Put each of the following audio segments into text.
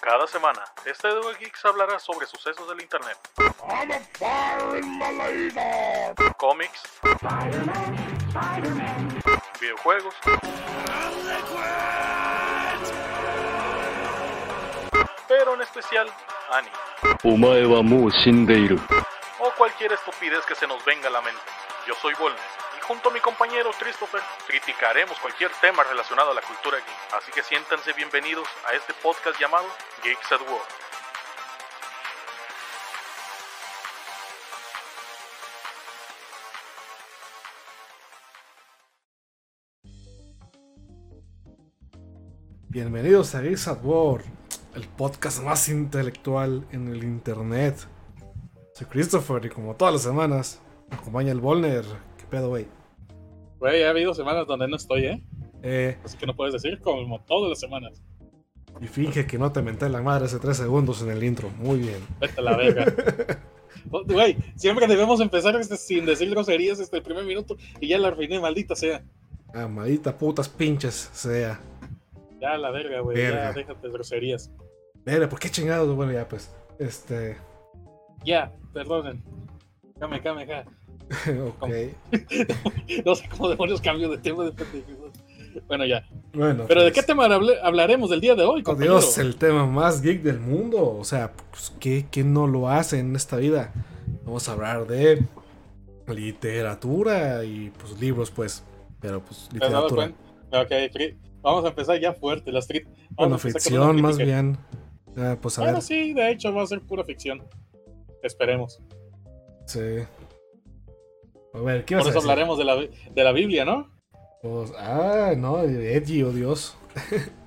Cada semana, este Duel Geeks hablará sobre sucesos del internet, cómics, videojuegos, pero en especial anime. O cualquier estupidez que se nos venga a la mente. Yo soy Volnes junto a mi compañero Christopher criticaremos cualquier tema relacionado a la cultura geek. Así que siéntanse bienvenidos a este podcast llamado Geeks at War. Bienvenidos a Geeks at War, el podcast más intelectual en el internet. Soy Christopher y como todas las semanas, me acompaña el Volner. ¿Qué pedo, güey? Güey, ha habido semanas donde no estoy, ¿eh? Eh, Así que no puedes decir como todas las semanas. y finge que no te menté la madre hace 3 segundos en el intro. Muy bien. Vete a la verga. Oh, Güey, siempre debemos empezar este, sin decir groserías este el primer minuto y ya la arruiné, maldita sea. Amadita putas pinches sea. Ya la verga, güey. Verga. Ya déjate de groserías. Mira, ¿por qué chingados? Bueno, ya pues. Este. Ya, perdonen. Came, came, ja. ok. No sé cómo demonios cambio de tema de. Bueno, ya. Bueno. Pero ¿de pues, qué tema hablaremos del día de hoy, Oh compañero? Dios, el tema más geek del mundo. O sea, pues, ¿qué, ¿quién no lo hace en esta vida? Vamos a hablar de literatura y pues libros, pues. Pero pues ¿Te has dado literatura. cri- vamos a empezar ya fuerte. La street. vamos Bueno, ficción más bien. Ah, pues a Bueno, ver. sí, de hecho va a ser pura ficción. Esperemos. Sí. A ver, ¿qué Por eso hablaremos de la, de la Biblia, ¿no? Pues, ah, no, Edgy, oh Dios.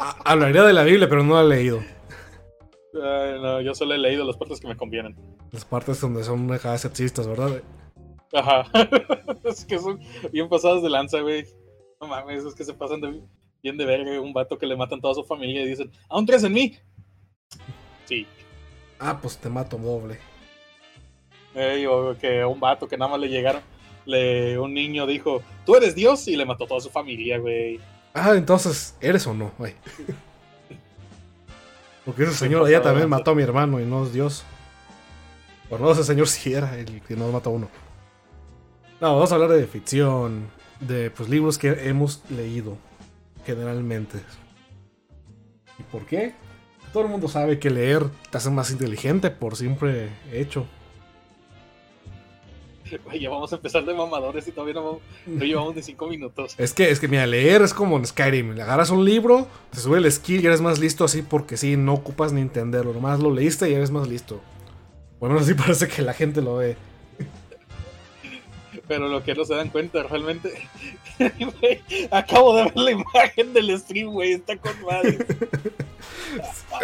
Ah, Hablaría de la Biblia, pero no la he leído. Ay, no, yo solo he leído las partes que me convienen. Las partes donde son dejadas sexistas, ¿verdad? Ajá. es que son bien pasadas de lanza, güey. No mames, es que se pasan de bien de verga. Un vato que le matan toda su familia y dicen, ¿aún crees en mí? Sí. Ah, pues te mato doble. O que a un vato que nada más le llegaron, le, un niño dijo, tú eres Dios y le mató toda su familia, güey. Ah, entonces, ¿eres o no, güey? Porque ese señor allá también mató a mi hermano y no es Dios. Bueno, no, ese señor sí era el que nos mató a uno. No, vamos a hablar de ficción, de pues libros que hemos leído, generalmente. ¿Y por qué? Todo el mundo sabe que leer te hace más inteligente por siempre hecho. Ya vamos a empezar de mamadores y todavía no, vamos- no llevamos ni cinco minutos. Es que, es que, mira, leer es como en Skyrim. Le agarras un libro, te sube el skill y eres más listo así porque sí, no ocupas ni entenderlo. Nomás lo leíste y eres más listo. Bueno, así parece que la gente lo ve. Pero lo que no se dan cuenta realmente. Acabo de ver la imagen del stream, güey. Está con madre.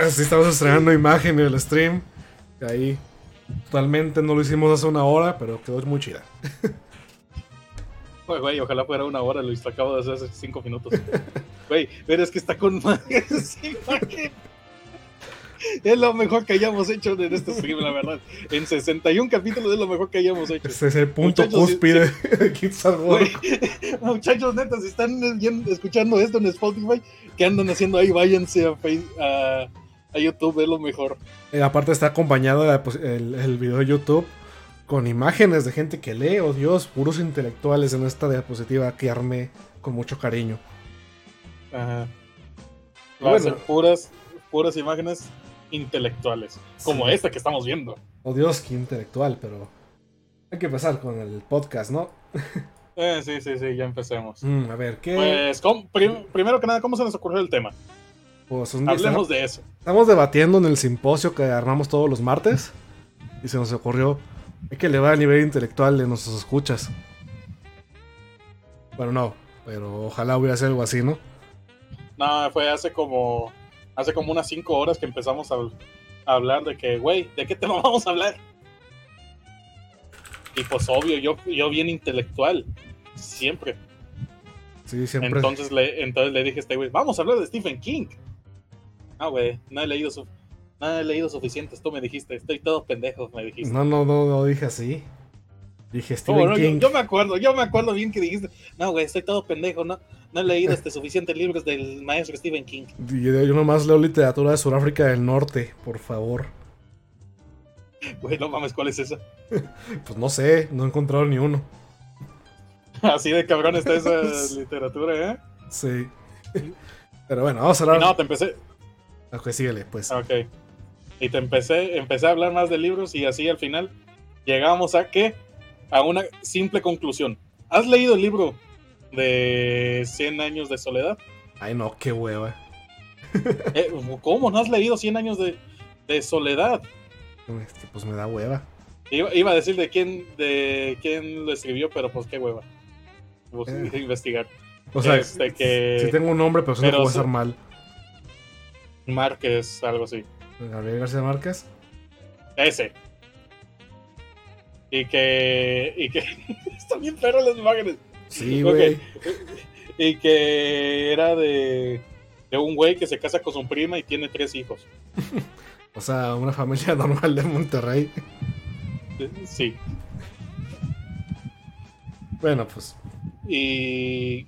Así estamos estrenando imagen del stream. Ahí. Totalmente no lo hicimos hace una hora, pero quedó muy chida. Güey, güey, ojalá fuera una hora, Luis. Lo acabo de hacer hace cinco minutos. Güey, pero es que está con esa imagen. Es lo mejor que hayamos hecho en este stream, la verdad. En 61 capítulos es lo mejor que hayamos hecho. Ese es el punto Muchachos, cúspide de Kids at Work. Güey, muchachos, neta, si están escuchando esto en Spotify, ¿qué andan haciendo ahí? Váyanse a, a, a YouTube, es lo mejor. Eh, aparte está acompañado de, pues, el, el video de YouTube con imágenes de gente que lee, oh Dios, puros intelectuales en esta diapositiva que armé con mucho cariño. Ajá. Va a ser puras, puras imágenes intelectuales, como Sí. esta que estamos viendo. Oh Dios, qué intelectual, pero hay que empezar con el podcast, ¿no? Eh, sí, sí, sí, ya empecemos. Mm, a ver, ¿qué? Pues, ¿cómo- prim- primero que nada, ¿cómo se nos ocurrió el tema? Pues, un Hablemos estamos, de eso. estamos debatiendo en el simposio que armamos todos los martes y se nos ocurrió hay que elevar el nivel intelectual de nuestros escuchas. Bueno, no, pero ojalá hubiera sido algo así, ¿no? No, fue hace como, hace como unas cinco horas que empezamos a, a hablar de que, güey, ¿de qué tema vamos a hablar? Y pues obvio, yo, yo bien intelectual, siempre. Sí, siempre. Entonces le, entonces le dije a este güey, vamos a hablar de Stephen King. Ah, güey, no he leído su, no he leído suficientes, tú me dijiste, estoy todo pendejo, me dijiste. No, no, no, no dije así. Dije ¿Cómo Stephen no? Yo, King. yo me acuerdo, yo me acuerdo bien que dijiste, no, güey, estoy todo pendejo, no, no he leído este suficientes libros del maestro Stephen King. Yo, yo nomás leo literatura de Sudáfrica del Norte, por favor. Güey, no mames, ¿cuál es esa? Pues no sé, no he encontrado ni uno. Así de cabrón está esa literatura, ¿eh? Sí. Pero bueno, vamos a hablar. No, te empecé, Ok, síguele, pues. ok. Y te empecé, empecé a hablar más de libros y así al final llegamos a que, a una simple conclusión. ¿Has leído el libro de 100 años de soledad? Ay, no, qué hueva. Eh, ¿Cómo no has leído 100 años de, de soledad? Este, pues me da hueva. Iba, iba a decir de quién, de quién lo escribió, pero pues qué hueva. Bus- Eh. Investigar. O sea, Este, que- sí tengo un nombre, pero no pero puede sí- estar mal. Márquez, algo así. Gabriel García Márquez. Ese. Y que. Y que. Están bien perros las imágenes. Sí, güey. Y que era de. De un güey que se casa con su prima y tiene tres hijos. O sea, una familia normal de Monterrey. Sí. Bueno, pues. Y.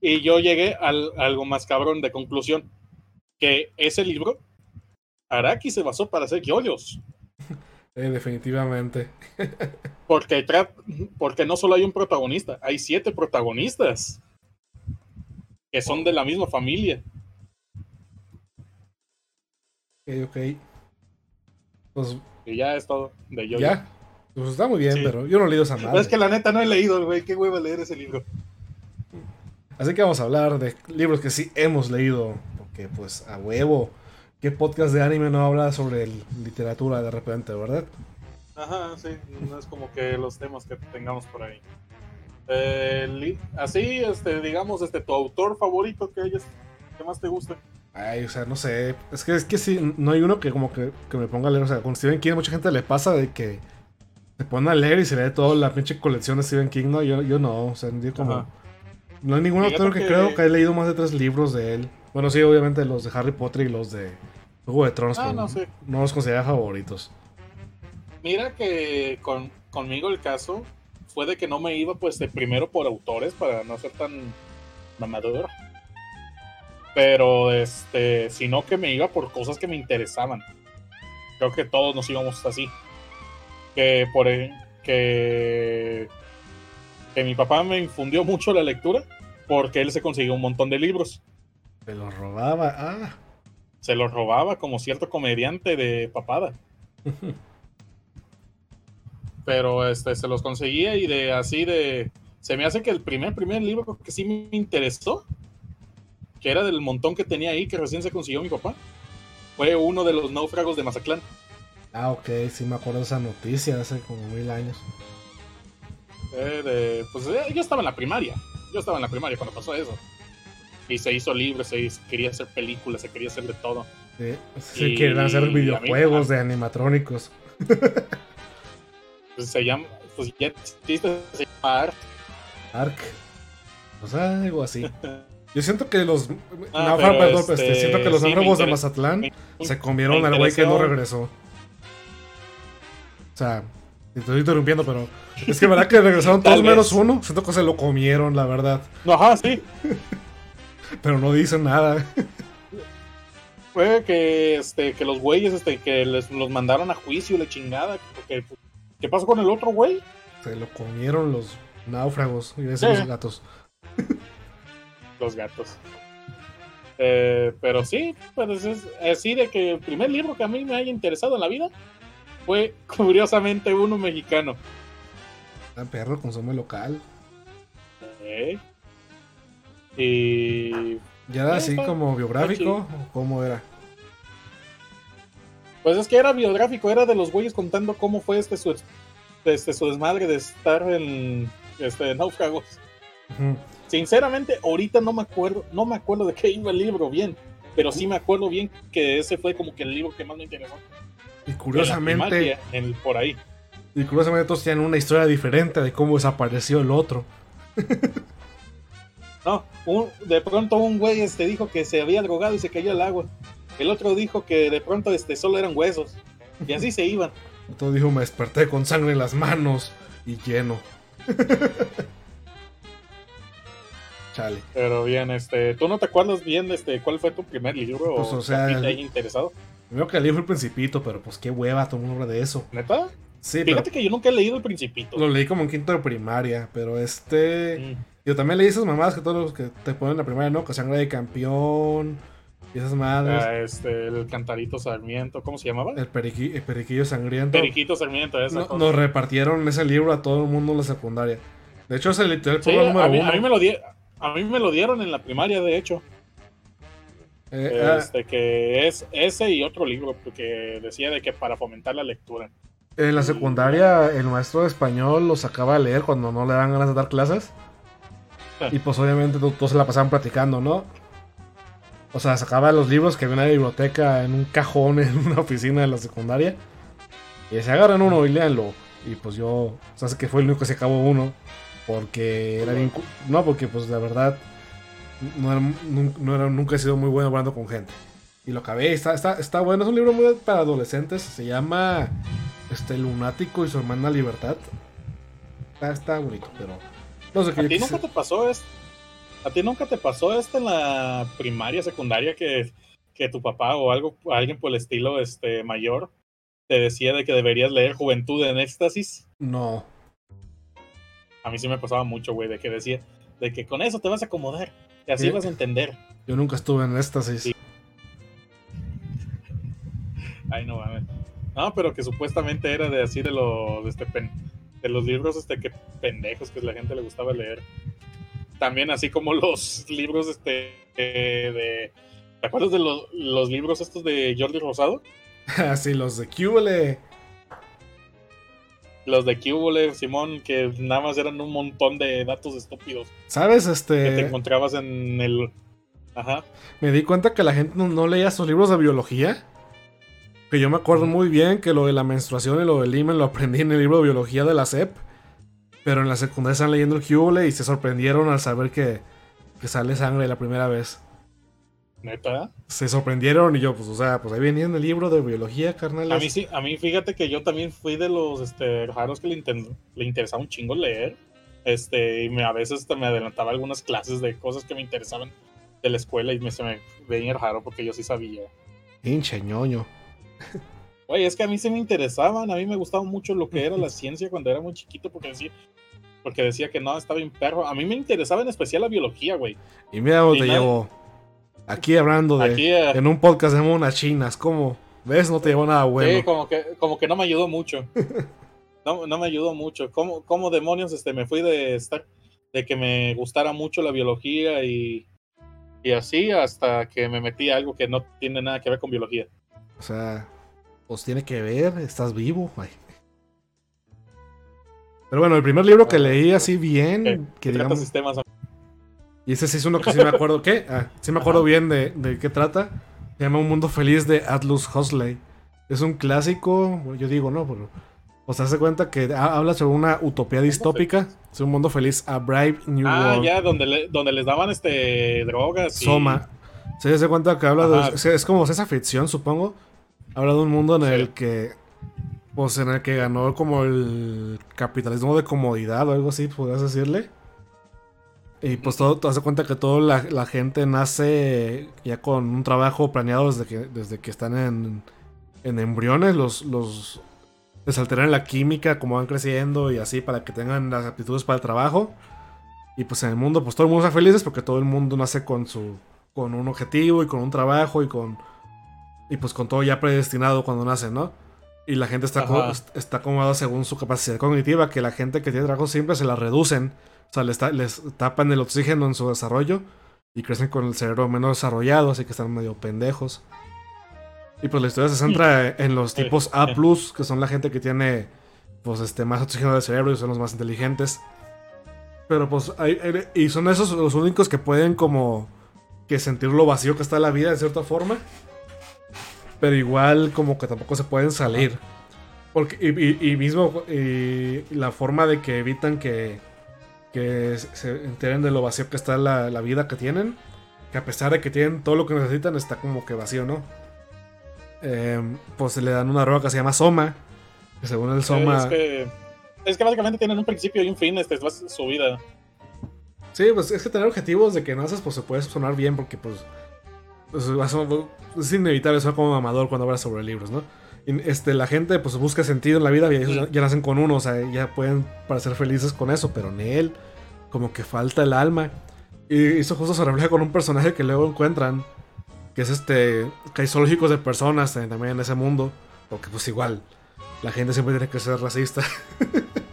Y yo llegué al a algo más cabrón de conclusión. Que ese libro. Araki se basó para hacer yoyos. eh, definitivamente. Porque, porque no solo hay un protagonista, hay siete protagonistas. Que son de la misma familia. Ok, ok. Pues Y ya es todo de yo. ya. Pues está muy bien, Sí. pero yo no he leído esa madre. Es que la neta no he leído, güey. Qué hueva leer ese libro. Así que vamos a hablar de libros que sí hemos leído. Porque, pues, a huevo. ¿Qué podcast de anime no habla sobre literatura de repente, verdad? Ajá, sí. No es como que los temas que tengamos por ahí. Eh, así, este, digamos, este, tu autor favorito que hayas, que más te guste. Ay, o sea, no sé. Es que, es que sí, no hay uno que como que, que me ponga a leer. O sea, con Stephen King mucha gente le pasa de que se pone a leer y se lee toda la pinche colección de Stephen King. No, yo, yo no. O sea, yo como... Ajá. No hay ningún Fíjate autor que, que- creo que haya leído más de tres libros de él. Bueno, sí, obviamente los de Harry Potter y los de Juego de Tronos. Ah, no sé. no los considera favoritos. Mira que con, conmigo el caso fue de que no me iba pues de primero por autores para no ser tan mamador. Pero este, sino que me iba por cosas que me interesaban. Creo que todos nos íbamos así. Que por e- que que mi papá me infundió mucho la lectura porque él se consiguió un montón de libros. Me los robaba. Ah. Se los robaba como cierto comediante de papada. Pero este se los conseguía y de así de. Se me hace que el primer, primer libro que sí me interesó, que era del montón que tenía ahí, que recién se consiguió mi papá, fue uno de los náufragos de Mazatlán. Ah, ok, sí me acuerdo de esa noticia hace como mil años. Eh, de- pues eh, yo estaba en la primaria. Yo estaba en la primaria cuando pasó eso. Y se hizo libre, se hizo- quería hacer películas, se quería hacer de todo. Sí, Y quieren hacer mí- videojuegos de animatrónicos. Pues se llama, pues ya existe, se llama. Ark. O sea, algo así. Yo siento que los. Ah, no, perdón, este, este, siento que los sí, de Mazatlán me- se comieron al güey que no regresó. O sea, te estoy interrumpiendo, pero. Es que verdad que regresaron todos menos uno. Siento que se lo comieron, la verdad. Ajá, sí. Pero no dicen nada. Fue que, este, que los güeyes, este, que les, los mandaron a juicio, la chingada. Porque, pues, ¿Qué pasó con el otro güey? Se lo comieron los náufragos. Y Sí. los gatos. Los gatos. Eh, pero sí, pues es así de que el primer libro que a mí me haya interesado en la vida fue curiosamente uno mexicano. Ah, perro, consume local. Eh, Y ¿Ya era así como biográfico? está ¿O cómo era? pues es que era biográfico, era de los güeyes contando cómo fue este su, este, su desmadre de estar en este, náufragos. Ujú. Sinceramente, ahorita no me acuerdo, no me acuerdo de qué iba el libro bien, pero sí me acuerdo bien que ese fue como que el libro que más me interesó. Y curiosamente, en- por ahí. y curiosamente todos tienen una historia diferente de cómo desapareció el otro. No, un- de pronto un güey este, dijo que se había drogado y se cayó al agua. El otro dijo que de pronto este, solo eran huesos. Y así se iban. Todo dijo, me desperté con sangre en las manos. y lleno. Chale. Pero bien, este, ¿tú no te acuerdas bien este, cuál fue tu primer libro Pues, o sea, ti te el- haya interesado? Primero que leí fue el Principito, pero pues qué hueva, todo el mundo habla de eso. ¿Neta? Sí, pero Fíjate que yo nunca he leído El Principito. lo leí como en quinto de primaria, pero este... Mm. Yo también leí esas mamadas que todos los que te ponen en la primaria, ¿no? Que sangre de campeón y esas madres. Ah, este, el Cantarito Sarmiento, ¿cómo se llamaba? El, periqui- el periquillo sangriento. Periquito Sarmiento, esa No- cosa. nos repartieron ese libro a todo el mundo en la secundaria. De hecho, es el literal Sí, programa a número mí, uno. a mí me lo di- a mí me lo dieron en la primaria, de hecho. Eh, ah, Este, que es ese y otro libro que decía de que para fomentar la lectura. en la secundaria, el maestro de español lo sacaba a leer cuando no le dan ganas de dar clases. Y pues obviamente to- todos se la pasaban platicando, ¿no? O sea, sacaba los libros que había en la biblioteca en un cajón en una oficina de la secundaria. Y se agarran uno y léanlo. Y pues yo, o sea, que fue el único que se acabó uno. Porque era bien... No, porque pues la verdad, no era- nunca he sido muy bueno hablando con gente. Y lo acabé, está, está, está bueno, es un libro muy para adolescentes. Se llama este Lunático y su hermana Libertad. Está, está bonito, pero... No sé qué ¿A ti nunca te pasó esto? ¿A ti nunca te pasó esto en la primaria, secundaria, que, que tu papá o algo, alguien por el estilo este, mayor te decía de que deberías leer Juventud en Éxtasis? No. A mí sí me pasaba mucho, güey, de que decía, de que con eso te vas a acomodar, y así Sí. vas a entender. Yo nunca estuve en éxtasis. Sí. Ay, no mames. No, pero que supuestamente era de así de los, de, este, pen- de los libros este, que pendejos que la gente le gustaba leer. También así como los libros este, eh, de... ¿Te acuerdas de los, los libros estos de Jordi Rosado? Así, los de Cubole. Los de Cubole, Simón, que nada más eran un montón de datos estúpidos ¿Sabes? que te Este. encontrabas en el... Ajá. Me di cuenta que la gente no, no leía sus libros de biología. Que yo me acuerdo muy bien que lo de la menstruación y lo del himen lo aprendí en el libro de biología de la SEP. Pero en la secundaria están leyendo el Cubole y se sorprendieron al saber que, que sale sangre la primera vez. Neta. Se sorprendieron y yo, pues, o sea, pues ahí venía en el libro de biología, carnal. A mí sí, a mí fíjate que yo también fui de los este, raros que le, le interesaba un chingo leer. Este, y me, a veces me adelantaba algunas clases de cosas que me interesaban de la escuela y me, se me veía raro porque yo sí sabía. Pinche ñoño. Oye, es que a mí sí me interesaban, a mí me gustaba mucho lo que era la ciencia cuando era muy chiquito porque decía, porque decía que no, estaba bien perro. A mí me interesaba en especial la biología, güey. Y mira Y te nada- llevo. Aquí hablando de. Aquí, eh, En un podcast de monas chinas. ¿Cómo? ¿Ves? No te llevó nada bueno. Sí, como que, como que no me ayudó mucho. No, no me ayudó mucho. ¿Cómo, cómo demonios este, me fui de estar, de que me gustara mucho la biología y, y así hasta que me metí a algo que no tiene nada que ver con biología? O sea, pues tiene que ver, estás vivo. Ay. Pero bueno, el primer libro que leí así bien, Eh, que digamos, sistemas. y ese sí es uno que sí me acuerdo, ¿qué? Ah, sí me acuerdo Ajá. bien de, de qué trata. Se llama Un Mundo Feliz de Atlus Huxley. Es un clásico, yo digo, ¿no? Pero, o sea, se cuenta que ha- habla sobre una utopía distópica, es un mundo feliz, a Brave New Ah, World. ya, donde, le- donde les daban este drogas. y- Soma. Se se cuenta que habla Ajá. de. Es, es como esa ficción, supongo. Habla de un mundo en Sí. el que. Pues en el que ganó como el capitalismo de comodidad o algo así, podrías decirle. Y pues todo, te das cuenta que toda la, la gente nace ya con un trabajo planeado desde que, desde que están en, en embriones. Los, los les alteran la química como van creciendo y así para que tengan las aptitudes para el trabajo. Y pues en el mundo, pues todo el mundo está feliz porque todo el mundo nace con su. con un objetivo y con un trabajo y con. Y pues con todo ya predestinado cuando nace, ¿no? Y la gente está, co- está acomodada según su capacidad cognitiva, que la gente que tiene trabajo simple se la reducen. O sea, les, ta- les tapan el oxígeno en su desarrollo y crecen con el cerebro menos desarrollado, así que están medio pendejos. Y pues la historia se centra en los tipos A, que son la gente que tiene pues este más oxígeno del cerebro y son los más inteligentes. Pero pues hay, hay- y son esos los únicos que pueden como que sentir lo vacío que está la vida de cierta forma. Pero igual como que tampoco se pueden salir. Porque, y, y- y mismo y la forma de que evitan que, que se- enteren de lo vacío que está la, la vida que tienen. Que a pesar de que tienen todo lo que necesitan, está como que vacío, ¿no? Em, pues le dan una droga que se llama Soma. Que según el Soma... Es que Es que básicamente tienen un principio y un fin, este es su vida. Sí, pues es que tener objetivos de que naces, pues se puede sonar bien, porque pues. Es inevitable sonar como amador cuando hablas sobre libros, ¿no? Este, la gente pues busca sentido en la vida y ellos ya, ya nacen con uno, o sea, ya pueden parecer felices con eso, pero en él, como que falta el alma. Y eso justo se refleja con un personaje que luego encuentran, que es este, que hay zoológicos de personas también en ese mundo, porque pues igual, la gente siempre tiene que ser racista.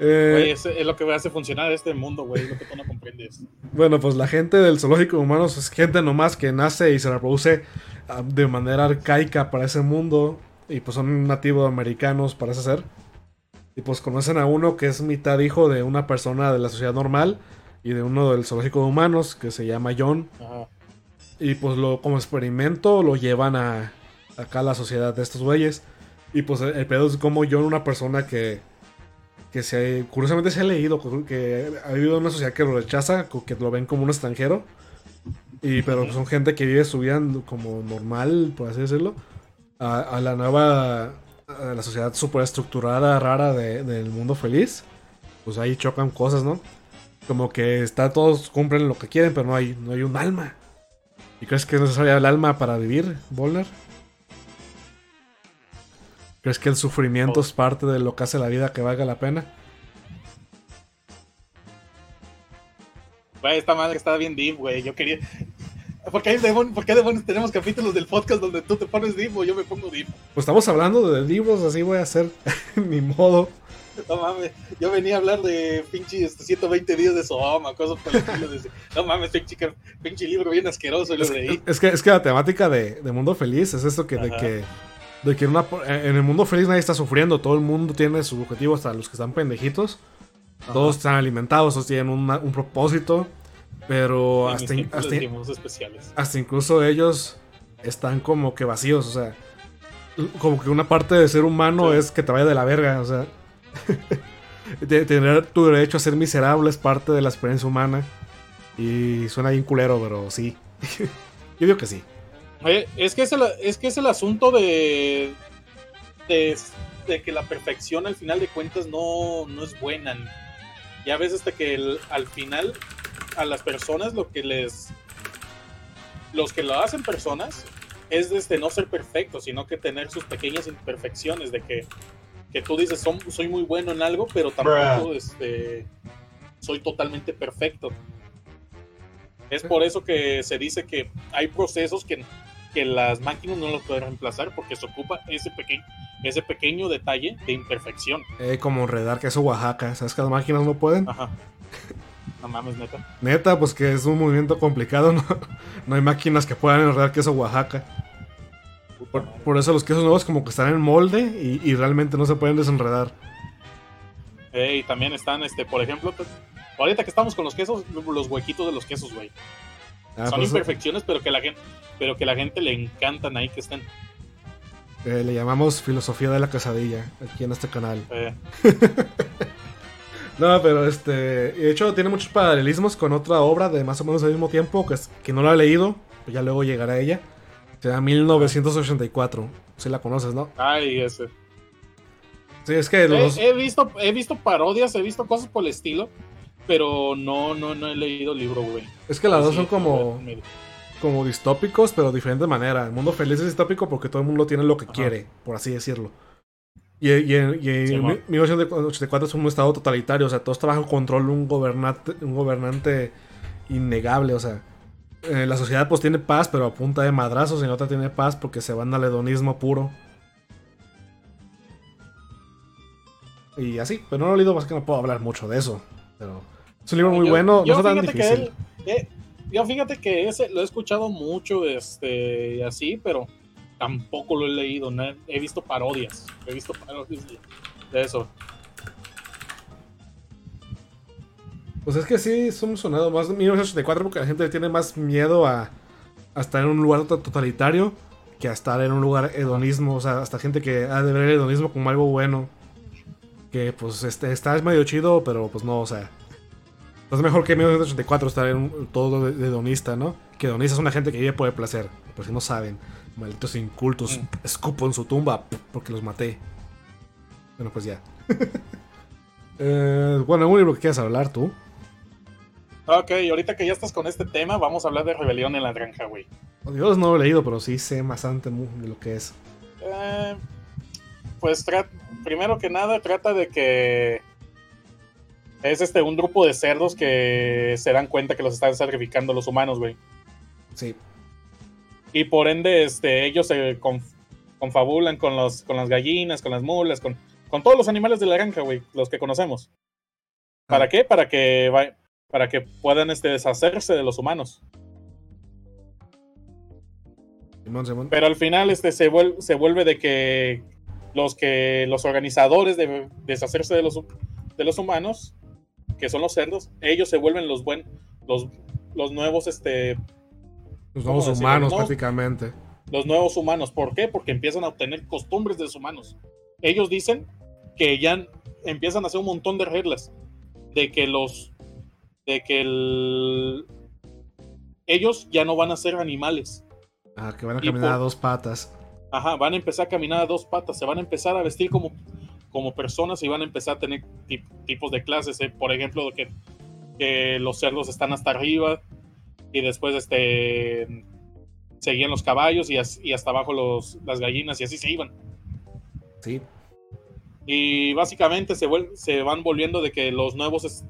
eh, Güey, es, es lo que hace funcionar este mundo, güey, lo que tú no comprendes. Bueno, pues la gente del zoológico de humanos es gente nomás que nace y se reproduce ah, de manera arcaica para ese mundo. Y pues son nativos americanos, parece ser. Y pues conocen a uno que es mitad hijo de una persona de la sociedad normal y de uno del zoológico de humanos que se llama John. Ajá. Y pues lo, como experimento lo llevan a acá a la sociedad de estos güeyes. Y pues el, el pedo es como John, una persona que, que se, curiosamente se ha leído, que ha vivido en una sociedad que lo rechaza, que lo ven como un extranjero. Y, pero son gente que vive su vida como normal, por así decirlo. A, a la nueva, a la sociedad super estructurada, rara de- del mundo feliz. Pues ahí chocan cosas, ¿no? Como que está, todos cumplen lo que quieren, pero no hay, no hay un alma. ¿Y crees que es necesaria el alma para vivir, Volner? ¿Crees que el sufrimiento es parte de lo que hace la vida que valga la pena? Güey, esta madre está bien deep, güey. Yo quería. ¿Por qué, hay demon- ¿Por qué demonios tenemos capítulos del podcast donde tú te pones deep o yo me pongo deep? Pues estamos hablando de libros, así voy a hacer mi modo. No mames, yo venía a hablar de pinche este, 120 días de Sodoma, cosas por el estilo. de- No mames, pinche, libro bien asqueroso y lo Es, leí. es que, es que la temática de, de Mundo Feliz es esto que, de que, de que una- en el mundo feliz nadie está sufriendo, todo el mundo tiene su objetivo, hasta los que están pendejitos. Todos están alimentados, todos tienen una- un propósito, pero hasta, tiempos especiales. hasta incluso ellos están como que vacíos, o sea, como que una parte de ser humano Sí. es que te vaya de la verga, o sea, de tener tu derecho a ser miserable es parte de la experiencia humana y suena bien culero, pero sí, yo digo que sí. Es que es el, es que es el asunto de, de, de que la perfección al final de cuentas no, no es buena. Ya ves hasta que el- al final a las personas lo que les... Los que lo hacen personas es desde no ser perfectos, sino que tener sus pequeñas imperfecciones, de que, que tú dices, "Son- soy muy bueno en algo, pero tampoco este, soy totalmente perfecto. Es por eso que se dice que hay procesos que, que las máquinas no los pueden reemplazar porque se ocupa ese pequeño, ese pequeño detalle de imperfección. Eh, como enredar queso Oaxaca, ¿sabes que las máquinas no pueden? Ajá. No mames, neta. Neta, pues que es un movimiento complicado, no, no hay máquinas que puedan enredar queso Oaxaca. Por, eso los quesos nuevos como que están en molde y, y realmente no se pueden desenredar. Eh, y también están, este, por ejemplo, ahorita que estamos con los quesos, los huequitos de los quesos, güey. Ah, Son pues, imperfecciones, pero que la gente, pero que la gente le encantan ahí que estén. eh, le llamamos filosofía de la quesadilla aquí en este canal. Eh, No, pero este. De hecho, tiene muchos paralelismos con otra obra de más o menos al mismo tiempo, que, es- que no la he leído, pues ya luego llegará a ella. Se llama 1984. Si la conoces, ¿no? ay, ese. Sí, es que los. He, he visto, he visto parodias, he visto cosas por el estilo, pero no, no, no he leído el libro, güey. Es que las dos Sí, son como, me- como distópicos, pero de diferente manera. El mundo feliz es distópico porque todo el mundo tiene lo que Ajá. quiere, por así decirlo. Y, y, y en Sí, mo. 1984 es un estado totalitario, o sea, todo está bajo control de un gobernante, un gobernante innegable, o sea. eh, la sociedad pues tiene paz, pero a punta de madrazos, y la otra tiene paz porque se van al hedonismo puro. Y así, pero no lo he leído, más que no puedo hablar mucho de eso. Pero es un libro muy Yo- bueno, yo no está tan fíjate que difícil. él- eh, yo fíjate que ese lo he escuchado mucho, este, y así, pero tampoco lo he leído. no he, visto parodias, he visto parodias de, eso. Pues es que sí, somos sonado más de 1984 porque la gente tiene más miedo a, a estar en un lugar to- totalitario que a estar en un lugar hedonismo. O sea, hasta gente que ha de ver el hedonismo como algo bueno. Que pues este, está es medio chido, pero pues no, o sea. Es mejor que en 1984 estar en un, todo de- hedonista, ¿no? Que hedonista es una gente que vive por el placer. Por si no saben, malditos incultos, Mm. escupo en su tumba porque los maté. Bueno, pues ya. Eh, bueno, algún libro que quieras hablar tú. Ok, ahorita que ya estás con este tema, vamos a hablar de Rebelión en la Granja, güey. Oh, Dios, no lo he leído, pero sí sé bastante de lo que es. Eh, pues primero que nada trata de que es este un grupo de cerdos que se dan cuenta que los están sacrificando los humanos, güey. Sí. Y por ende, este, ellos se conf- confabulan con los, con las gallinas, con las mulas, con, con todos los animales de la granja, güey, los que conocemos. ¿Para Ah. qué? Para que va- para que puedan este, deshacerse de los humanos. Simón, Simón. Pero al final este, se, vuel- se vuelve de que los que los organizadores de deshacerse de los, de los humanos, que son los cerdos, ellos se vuelven los buen, los, los nuevos, este, Los ¿cómo nuevos humanos, No. prácticamente. los nuevos humanos. ¿Por qué? Porque empiezan a obtener costumbres de los humanos. Ellos dicen que ya empiezan a hacer un montón de reglas de que los de que el- ellos ya no van a ser animales. Ah, que van a Y caminar por- a dos patas. Ajá, van a empezar a caminar a dos patas, se van a empezar a vestir como, como personas y van a empezar a tener tip- tipos de clases. eh. Por ejemplo, que, que los cerdos están hasta arriba y después este, seguían los caballos y, as- y hasta abajo los, las gallinas y así se iban. Sí. Y básicamente se, vuel- se van volviendo de que los nuevos, es-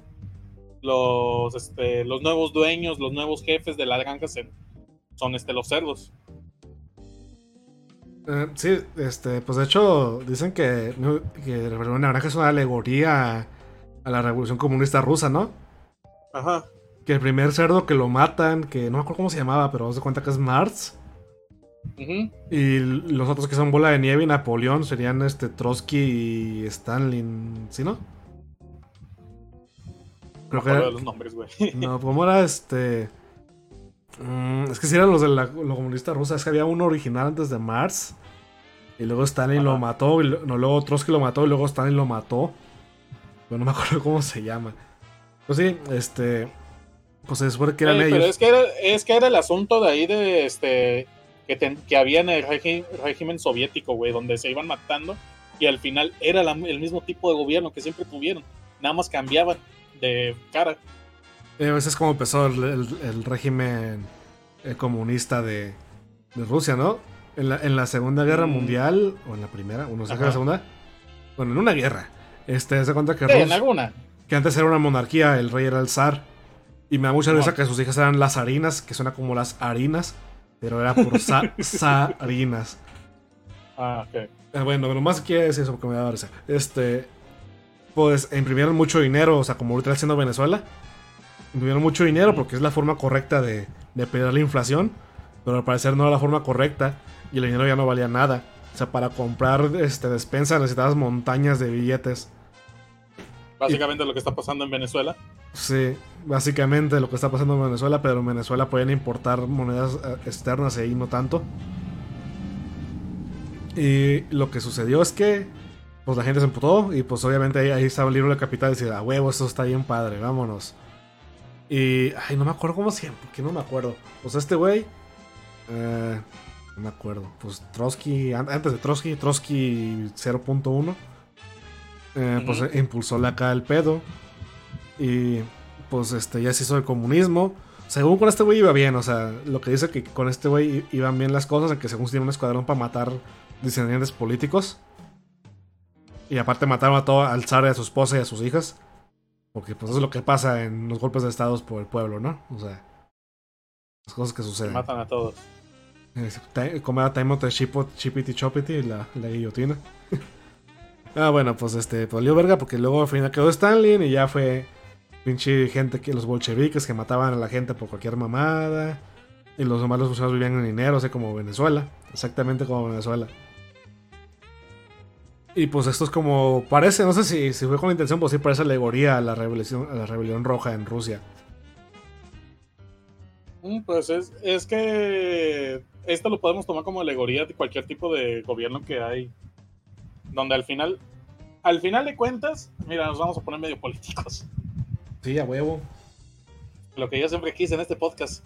los, este, los nuevos dueños, los nuevos jefes de la granja se- son este, los cerdos. Eh, sí, este, pues de hecho dicen que, no, que la Granja es una alegoría a la revolución comunista rusa, ¿no? Ajá. Que el primer cerdo que lo matan, que no me acuerdo cómo se llamaba, pero vamos de cuenta que es Marx. Ujú. Y los otros que son Bola de Nieve y Napoleón serían este Trotsky y Stalin, ¿sí no? Creo que Me acuerdo era, de los nombres, güey. No, ¿cómo era este? Mm, es que si eran los de la, lo comunista rusa. Es que había uno original antes de Mars. Y luego Stalin lo Ajá. mató. Y lo- no, luego Trotsky lo mató. Y luego Stalin lo mató. Pero no me acuerdo cómo se llama. Pues sí, este. Pues se supone que eran ellos. Pero es que, era, es que era el asunto de ahí de este que, ten- que había en el regi- régimen soviético, güey, donde se iban matando y al final era la- el mismo tipo de gobierno que siempre tuvieron, nada más cambiaban de cara. Eh, ese es como empezó el, el- el régimen eh, comunista de, de Rusia, ¿no? En la, en la Segunda Guerra Mm. Mundial, o en la Primera, o no sé qué, la Segunda. Bueno, en una guerra. Este, se cuenta que Sí, en alguna. que antes era una monarquía, el rey era el zar. Y me da mucha risa que sus hijas eran las harinas, que suena como las harinas, pero era por zarinas. Ah, ok. Eh, bueno, lo más que decir eso porque me da risa. Este, pues imprimieron mucho dinero, o sea, como ahorita haciendo Venezuela. Imprimieron mucho dinero porque es la forma correcta de, de pelear la inflación, pero al parecer no era la forma correcta y el dinero ya no valía nada. O sea, para comprar este, despensa necesitabas montañas de billetes. Básicamente lo que está pasando en Venezuela. Sí, básicamente lo que está pasando en Venezuela, pero en Venezuela pueden importar monedas eh, externas y ahí no tanto. Y lo que sucedió es que pues la gente se emputó y pues obviamente ahí, ahí estaba el libro de capital y decía, a huevo, esto está bien padre, vámonos. Y, ay, no me acuerdo cómo se llama, porque no me acuerdo. Pues este güey, eh, no me acuerdo, pues Trotsky, an- antes de Trotsky, Trotsky 0.1, eh, pues Ujú. impulsó la acá el pedo. Y pues este ya se hizo el comunismo. Según con este güey iba bien, o sea, lo que dice que con este güey iban bien las cosas, en que según tiene un escuadrón para matar disidentes políticos. Y aparte mataron a todo al zar y a su esposa y a sus hijas. Porque pues eso es lo que pasa en los golpes de estados por el pueblo, ¿no? O sea, las cosas que suceden. Matan a todos. Como era Time Chipot- Chipity Chopity, la, la guillotina. ah, bueno, pues este, pues valió verga porque luego al final quedó Stalin y ya fue pinche gente que los bolcheviques que mataban a la gente por cualquier mamada. Y los demás los vivían en dinero, así como Venezuela. Exactamente como Venezuela. Y pues esto es como. Parece, no sé si, si fue con intención, pues sí parece alegoría a la rebelión, a la rebelión roja en Rusia. Mm, Pues es, es que esto lo podemos tomar como alegoría de cualquier tipo de gobierno que hay. Donde al final, al final de cuentas, mira, nos vamos a poner medio políticos. Sí, a huevo. Lo que yo siempre quise en este podcast.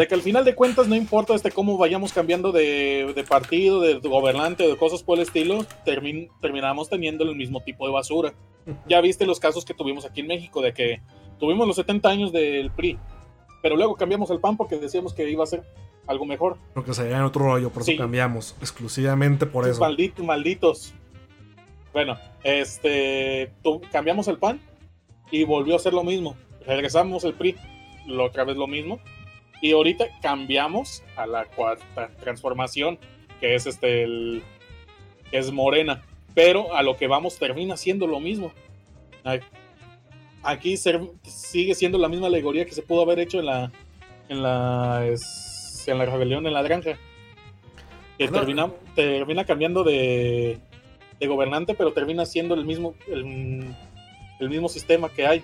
De que al final de cuentas no importa este cómo vayamos cambiando de, de partido, de gobernante, de cosas por el estilo, termin- terminamos teniendo el mismo tipo de basura. ya viste los casos que tuvimos aquí en México, de que tuvimos los 70 años del PRI, pero luego cambiamos el PAN porque decíamos que iba a ser algo mejor. Porque se en otro rollo, por eso Sí. cambiamos. Exclusivamente por eso. Malditos, malditos. Bueno, este, tu- cambiamos el PAN y volvió a ser lo mismo. Regresamos el PRI, lo, otra vez lo mismo. Y ahorita cambiamos a la cuarta transformación, que es este, el, que es Morena. Pero a lo que vamos termina siendo lo mismo. Aquí ser- sigue siendo la misma alegoría que se pudo haber hecho en la, en la, es- en la rebelión en la granja. Que no. termina, termina cambiando de, de gobernante, pero termina siendo el mismo, el, el mismo sistema que hay.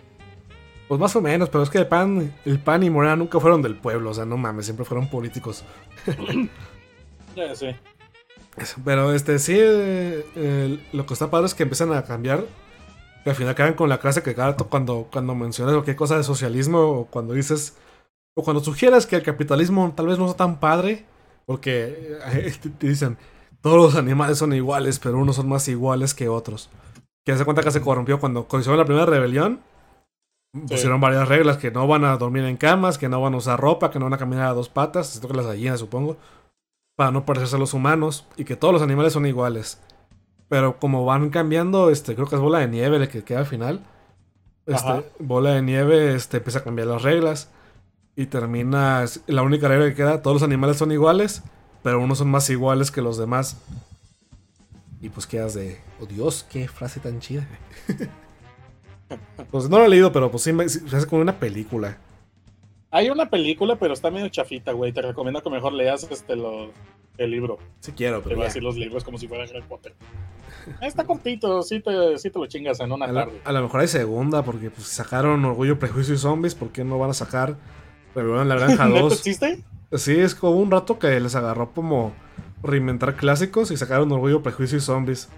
Pues más o menos, pero es que el PAN, el PAN y Morena nunca fueron del pueblo, o sea, no mames, siempre fueron políticos. Ya sé. Pero este sí, eh, eh, lo que está padre es que empiezan a cambiar. Que al final acaban con la clase que cada cuando, cuando mencionas cualquier cosa de socialismo o cuando dices. O cuando sugieres que el capitalismo tal vez no sea tan padre. Porque eh, te, te dicen, todos los animales son iguales, pero unos son más iguales que otros. Que se cuenta que se corrompió cuando, hicieron la primera rebelión. Pusieron varias reglas, que no van a dormir en camas, que no van a usar ropa, que no van a caminar a dos patas, excepto que las gallinas supongo para no parecerse a los humanos y que todos los animales son iguales. Pero como van cambiando, este, creo que es bola de nieve el que queda al final. Ajá. Este, bola de nieve este, empieza a cambiar las reglas y termina. La única regla que queda: todos los animales son iguales, pero unos son más iguales que los demás. Y pues quedas de. Oh Dios, qué frase tan chida. pues no lo he leído, pero pues sí, me, sí, se hace como una película. Hay una película, pero está medio chafita, güey. Te recomiendo que mejor leas este, lo- el libro. Si quiero, Te pero voy a decir los libros como si fuera Harry Potter. Está cortito, sí te, sí te lo chingas en una A, la- tarde. a lo mejor hay segunda, porque pues, sacaron Orgullo, Prejuicio y Zombies. ¿Por qué no van a sacar Rebelión en la Granja ¿Neta 2? existe? Sí, es como un rato que les agarró como reinventar clásicos y sacaron Orgullo, Prejuicio y Zombies.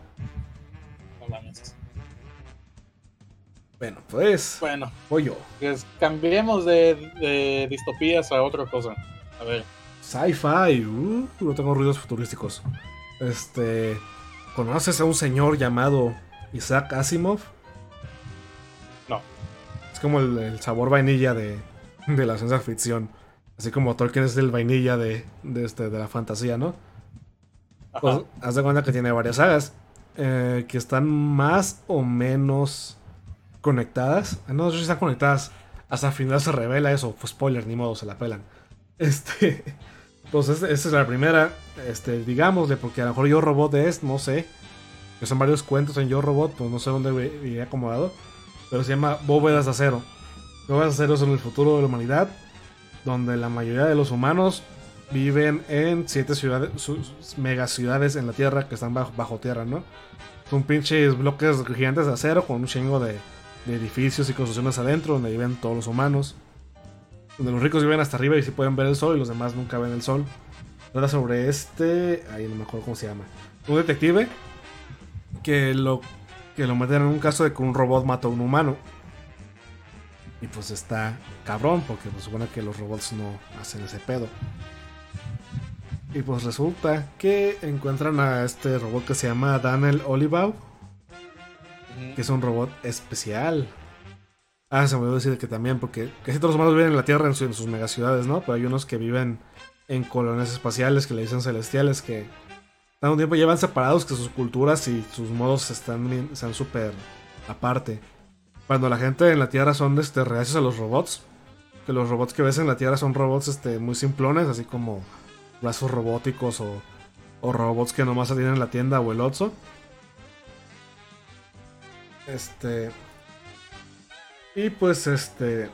Bueno, pues, Bueno, voy yo. pues cambiemos de, de distopías a otra cosa. A ver, Sci-fi, uh, no tengo ruidos futurísticos. Este, ¿conoces a un señor llamado Isaac Asimov? No. Es como el, el sabor vainilla de, de la ciencia ficción. Así como Tolkien es el vainilla de, de, este, de la fantasía, ¿no? Pues haz de cuenta que tiene varias sagas eh, que están más o menos conectadas. Ah, No si están conectadas. Hasta el final se revela eso. Pues spoiler, ni modo, se la pelan. Este. Pues es- esa es la primera. Este, digámosle, porque a lo mejor Yo Robot es, no sé. Que son varios cuentos en Yo Robot, pues no sé dónde iría acomodado. Pero se llama Bóvedas de Acero. Bóvedas de Acero son el futuro de la humanidad. Donde la mayoría de los humanos viven en siete ciudades, sus megaciudades en la Tierra que están bajo tierra, ¿no? Son pinches bloques gigantes de acero con un chingo de, de edificios y construcciones adentro donde viven todos los humanos. Donde los ricos viven hasta arriba y sí pueden ver el sol y los demás nunca ven el sol. Trata sobre este. Ahí no me acuerdo cómo se llama. Un detective que lo, que lo meten en un caso de que un robot mata a un humano. Y pues está cabrón, porque pues supone que los robots no hacen ese pedo. Y pues resulta que encuentran a este robot que se llama Daniel Olivaw, Que es un robot especial. Ah, se me olvidó decir que también, porque casi todos los humanos viven en la Tierra en, su- en sus megaciudades, ¿no? Pero hay unos que viven en colonias espaciales que le dicen celestiales, que tanto tiempo llevan separados que sus culturas y sus modos están súper aparte. Cuando la gente en la Tierra son este, reacios a los robots, que los robots que ves en la Tierra son robots este, muy simplones, así como brazos robóticos o, o robots que nomás salen en la tienda o el Otso. Este. Y pues este.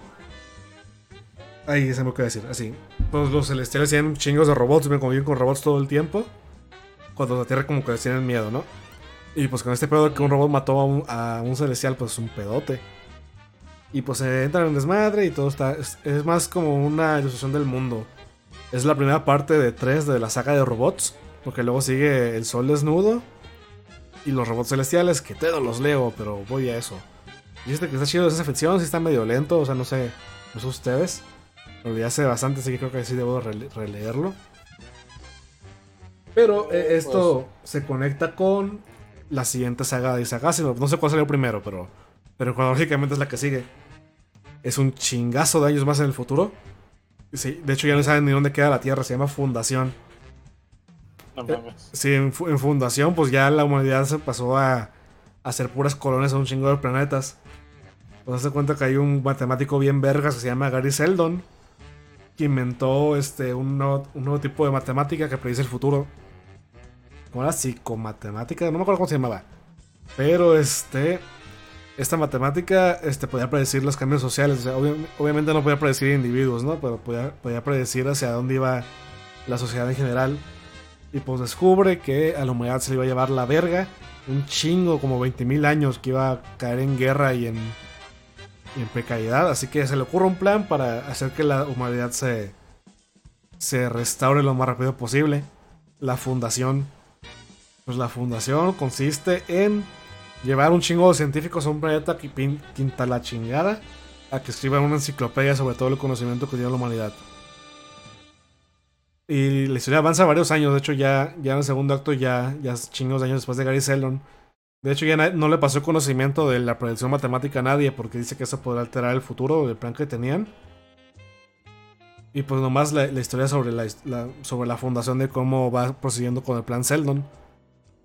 Ahí se me ocurre decir, así. Pues los celestiales tienen chingos de robots, ven conviven con robots todo el tiempo. Cuando la Tierra como que les tienen miedo, ¿no? Y pues con este pedo de que un robot mató a un, a un celestial, pues es un pedote. Y pues se entran en desmadre y todo está. Es, es más como una ilustración del mundo. Es la primera parte de tres de la saga de robots. Porque luego sigue el sol desnudo. Y los robots celestiales, que te los leo, pero voy a eso. Dice que está chido esa ficción, sí está medio lento, o sea, no sé, no sé ustedes. Pero ya hace bastante, así que creo que sí debo rele- releerlo. Pero eh, esto se conecta con la siguiente saga de Isaac Asimov. No sé cuál salió primero, pero pero cronológicamente es la que sigue. Es un chingazo de años más en el futuro. Sí, de hecho ya no saben ni dónde queda la Tierra, se llama Fundación. No mames. Sí, en, fu- en Fundación pues ya la humanidad se pasó a, a hacer puras colonias a un chingo de planetas. Pues se cuenta que hay un matemático bien vergas que se llama Gary Seldon, que inventó este, un, nuevo, un nuevo tipo de matemática que predice el futuro. ¿Cómo era? Psicomatemática, no me acuerdo cómo se llamaba. Pero este, esta matemática este, podía predecir los cambios sociales. O sea, obvi- obviamente no podía predecir individuos, ¿no? Pero podía, podía predecir hacia dónde iba la sociedad en general. Y pues descubre que a la humanidad se le iba a llevar la verga. Un chingo, como 20.000 años, que iba a caer en guerra y en, en precariedad. Así que se le ocurre un plan para hacer que la humanidad se, se restaure lo más rápido posible. La fundación. Pues la fundación consiste en llevar un chingo de científicos a un planeta que pin- quinta la chingada a que escriban una enciclopedia sobre todo el conocimiento que tiene la humanidad. Y la historia avanza varios años, de hecho ya, ya en el segundo acto ya, ya chingos años después de Gary Seldon. De hecho ya no le pasó conocimiento de la predicción matemática a nadie porque dice que eso podrá alterar el futuro del plan que tenían. Y pues nomás la, historia sobre la, sobre la fundación de cómo va procediendo con el plan Seldon.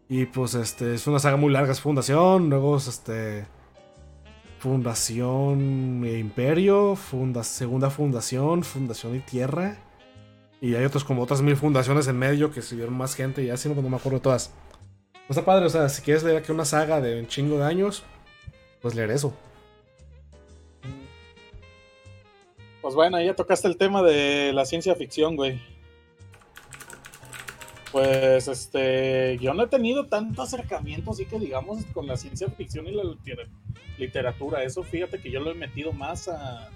Y pues este es una saga muy larga, es fundación, luego es este fundación e imperio, segunda fundación, fundación y tierra. Y hay otros como otras mil fundaciones en medio que siguieron más gente y así no, no me acuerdo todas. Pues está padre, o sea, si quieres leer aquí una saga de un chingo de años, pues leer eso. Pues bueno, ya tocaste el tema de la ciencia ficción, güey. Pues este, yo no he tenido tanto acercamiento, así que digamos, con la ciencia ficción y la litera- literatura. Eso fíjate que yo lo he metido más a,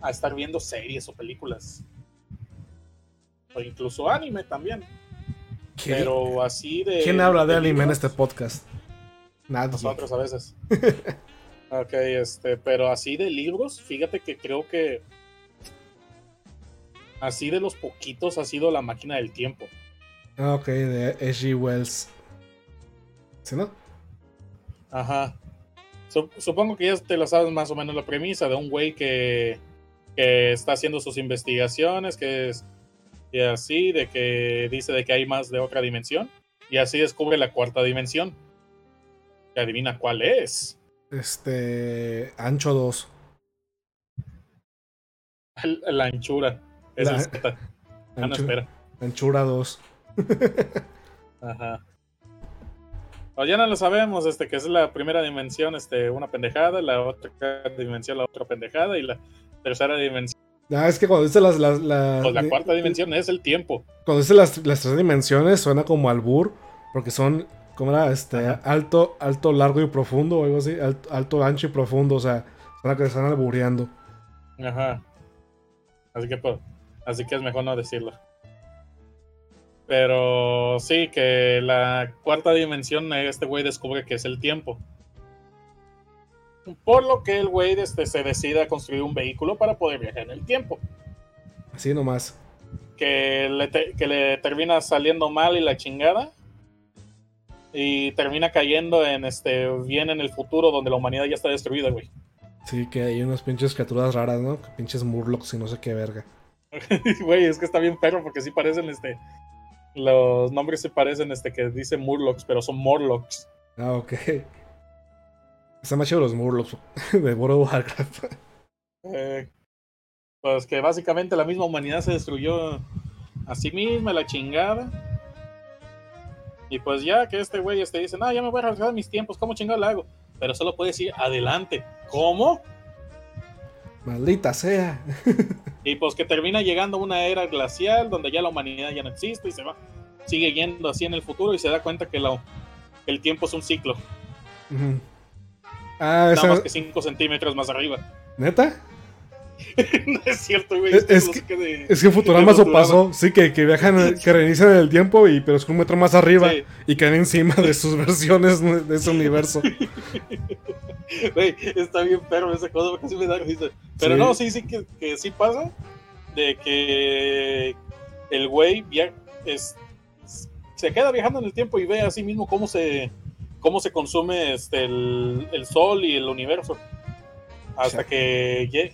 a estar viendo series o películas. O incluso anime también. ¿Quién, Pero así de. quién habla de anime en este podcast? Nadie. Nosotros a veces. ok, este, pero así de libros, fíjate que creo que así de los poquitos ha sido la máquina del tiempo. Ah, ok, de H.G. Wells. ¿Sí, no? Ajá. Sup- supongo que ya te lo sabes más o menos la premisa de un güey que, que está haciendo sus investigaciones, que es y así, de que dice de que hay más de otra dimensión, y así descubre la cuarta dimensión. Y adivina cuál es. Este. Ancho 2. La, la anchura. Es La- el Z. Ah, no, espera. Anchura 2. Ajá. O ya no lo sabemos, este, que es la primera dimensión, este, una pendejada, la otra dimensión, la otra pendejada, y la tercera dimensión, Ah, es que cuando dice las. las la, pues la cuarta dimensión es el tiempo. Cuando dice las, las tres dimensiones suena como albur. Porque son. ¿Cómo era? Este. Alto, alto, largo y profundo. O algo así. Alto, alto, ancho y profundo. O sea. Suena que están albureando. Ajá. Así que, pues, así que es mejor no decirlo. Pero sí, que la cuarta dimensión, este güey descubre que es el tiempo. Por lo que el güey este, se decide a construir un vehículo para poder viajar en el tiempo. Así nomás. que le, te- que le termina saliendo mal y la chingada. Y termina cayendo en este bien en el futuro donde la humanidad ya está destruida, güey. Sí, que hay unas pinches criaturas raras, ¿no? Pinches murlocs y no sé qué verga. Güey, es que está bien perro porque sí parecen este. Los nombres se parecen este que dice Murlocs, pero son Morlocks. Ah, ok. Están más chidos los murlocs de World of Warcraft. Eh, pues que básicamente la misma humanidad se destruyó a sí misma, la chingada. Y pues ya que este güey este dice, no, ya me voy a regresar mis tiempos, ¿cómo chingado lo hago? Pero solo puede decir, adelante. ¿Cómo? Maldita sea. Y pues que termina llegando una era glacial donde ya la humanidad ya no existe y se va, sigue yendo así en el futuro y se da cuenta que la- el tiempo es un ciclo. Ah, nada esa. más que 5 centímetros más arriba. ¿Neta? no es cierto, güey. Es- es que- de- Es que Futurama Futurama. pasó. Sí, que, que viajan, que reinician el tiempo, y, pero es que un metro más arriba. Sí. Y caen encima de sus versiones de ese universo. Güey, está bien perro esa cosa porque sí me da risa. Pero Sí. no, sí, sí, que, que sí pasa de que el güey via- es, se queda viajando en el tiempo y ve a sí mismo cómo se cómo se consume este, el, el sol y el universo. Hasta Sí. que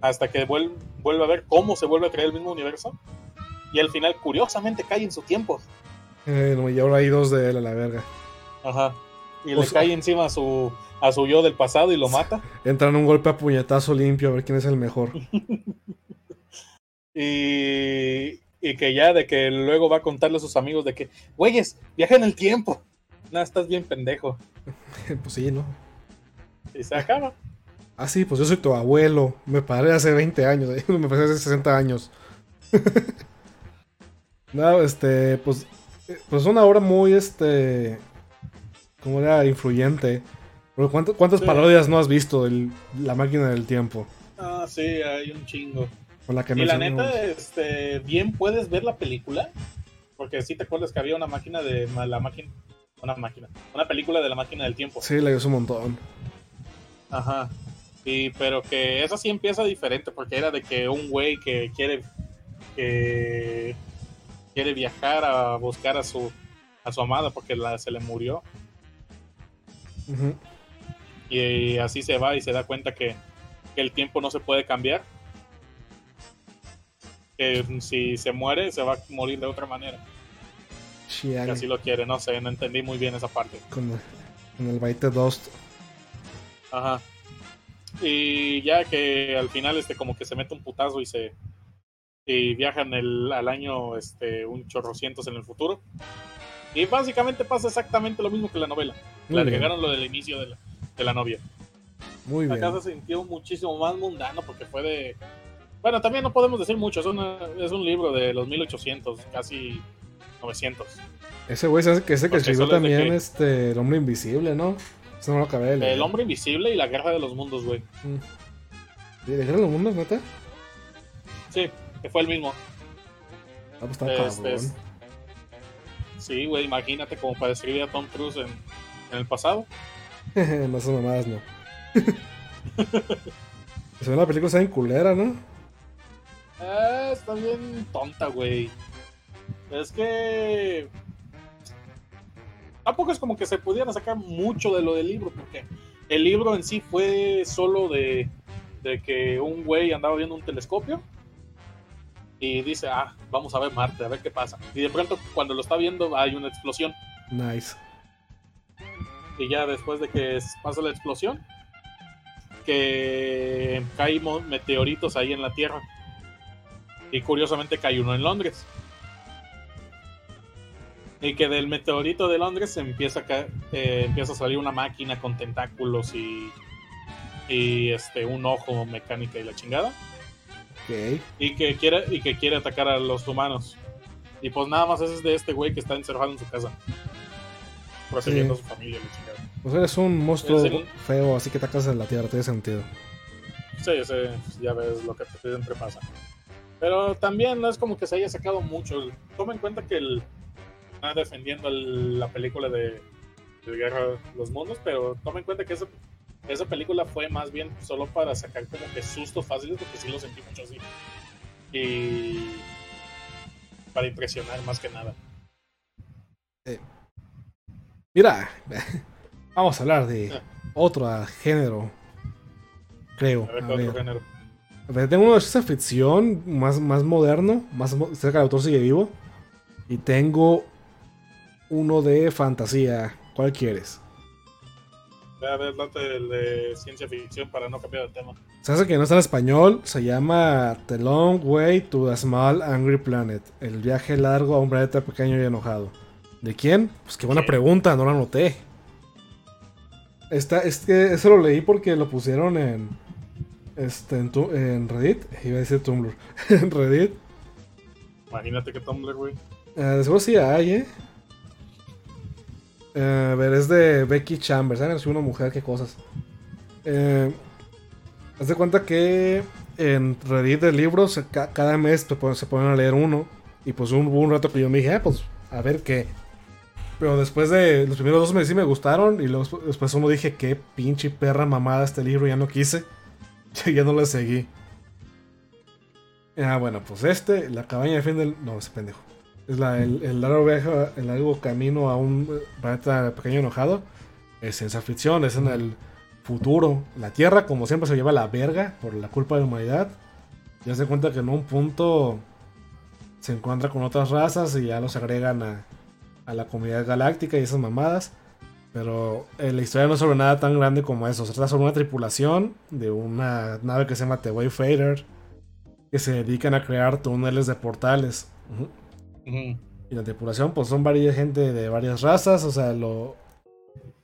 hasta que vuel- vuelve a ver cómo se vuelve a crear el mismo universo. Y al final, curiosamente, cae en su tiempo. Eh, no, y ahora hay dos de él a la verga. Ajá. Y O le sea- cae encima a su, a su yo del pasado y lo mata. Entran un golpe a puñetazo limpio a ver quién es el mejor. Y, y que ya de que luego va a contarle a sus amigos de que, güeyes, viaja en el tiempo. No, estás bien pendejo. pues sí, ¿no? Y se acaba. Ah, sí, pues yo soy tu abuelo. Me paré hace 20 años. eh, Me paré hace 60 años. no, este, pues. eh, Pues una obra muy, este. Como era influyente. Pero ¿cuánto- ¿Cuántas Sí. parodias no has visto de La máquina del tiempo? Ah, sí, hay un chingo. Con la que Y la neta, este, bien puedes ver la película. Porque sí te acuerdas que había una máquina de la máquina. Una máquina. Una película de la máquina del tiempo. Sí, la hizo un montón. Ajá. Y, pero que esa sí empieza diferente, porque era de que un güey que quiere que quiere viajar a buscar a su a su amada porque la, se le murió y, así se va y se da cuenta que, que el tiempo no se puede cambiar. Que si se muere se va a morir de otra manera. Que haga- así lo quiere, no sé, no entendí muy bien esa parte. con, el, con el Byte Dust. Ajá. Y ya que al final este como que se mete un putazo y se y viajan el, al año este un chorrocientos en el futuro. Y básicamente pasa exactamente lo mismo que la novela. Le agregaron lo del inicio de la, de la novia. Muy bien. Acá se sintió muchísimo más mundano porque fue de bueno, también no podemos decir mucho, es, una- es un libro de los 1800, casi 900. Ese güey hace que ese que escribió es también que- este El hombre invisible, ¿no? Eso no lo acabé de leer. El hombre invisible y la guerra de los mundos, güey. Mm. ¿Sí, ¿De Guerra de los Mundos, neta? Sí, que fue el mismo. Ah, pues está Este, cabrón. es- Sí, güey, imagínate como para describir a Tom Cruise en, en el pasado. no son mamadas, no. Se ve la película está en culera, ¿no? Ah, está bien tonta, güey. Es que. Tampoco es como que se pudiera sacar mucho de lo del libro, porque el libro en sí fue solo de, de que un güey andaba viendo un telescopio y dice, ah, vamos a ver Marte, a ver qué pasa. Y de pronto, cuando lo está viendo, hay una explosión. Nice. y ya después de que pasa la explosión, que caen mo- meteoritos ahí en la Tierra. Y curiosamente cae uno en Londres. Y que del meteorito de Londres empieza a, eh, empieza a salir una máquina con tentáculos y, y este, un ojo mecánica y la chingada. Ok. Y que, quiere, y que quiere atacar a los humanos. Y pues nada más ese es de este güey que está encerrado en su casa. Protegiendo Sí. a su familia y la chingada. Pues eres un monstruo el- feo, así que te casas en la tierra, tiene sentido. Sí, sí, ya ves lo que siempre pasa. Pero también no es como que se haya sacado mucho. Toma en cuenta que el, está defendiendo el- la película de, de Guerra de los Mundos, pero toma en cuenta que esa, esa película fue más bien solo para sacar como que sustos fáciles, porque sí lo sentí mucho así. Y para impresionar más que nada. Mira, vamos a hablar de Ah. otro género. Creo. A ver A otro ver. género. Tengo uno de ciencia ficción más, más moderno, más cerca del autor sigue vivo. Y tengo uno de fantasía. ¿Cuál quieres? Ve a ver, el de ciencia ficción para no cambiar de tema. Se hace que no está en español. Se llama The Long Way to a Small Angry Planet. El viaje largo a un planeta pequeño y enojado. ¿De quién? Pues qué buena pregunta, no la anoté. Esta, es que eso lo leí porque lo pusieron en. Este, en, tu- en Reddit. Iba a decir Tumblr. en Reddit. Imagínate que Tumblr, güey. Eh, de seguro sí hay, ¿eh? Eh, A ver, es de Becky Chambers. ¿Saben? Una mujer, qué cosas. Eh, haz de cuenta que en Reddit de libros, ca- cada mes se ponen a leer uno. Y pues hubo un rato que yo me dije, ah, pues a ver qué. Pero después de los primeros dos meses sí me gustaron. Y luego después uno dije, qué pinche perra mamada este libro, ya no quise. ya no le seguí. Ah, bueno, pues este, La cabaña de fin del. No, ese pendejo. Es la- el, largo viaje, el largo camino a un planeta pequeño enojado. Es ciencia ficción, es en el futuro. La Tierra, como siempre, se lleva la verga por la culpa de la humanidad. Ya se cuenta que en un punto se encuentra con otras razas y ya los agregan a, la comunidad galáctica y esas mamadas. Pero eh, la historia no es sobre nada tan grande como eso. Se trata sobre una tripulación de una nave que se llama The Wayfarer. Que se dedican a crear túneles de portales. Y la tripulación, pues son varias gente de varias razas. O sea, lo.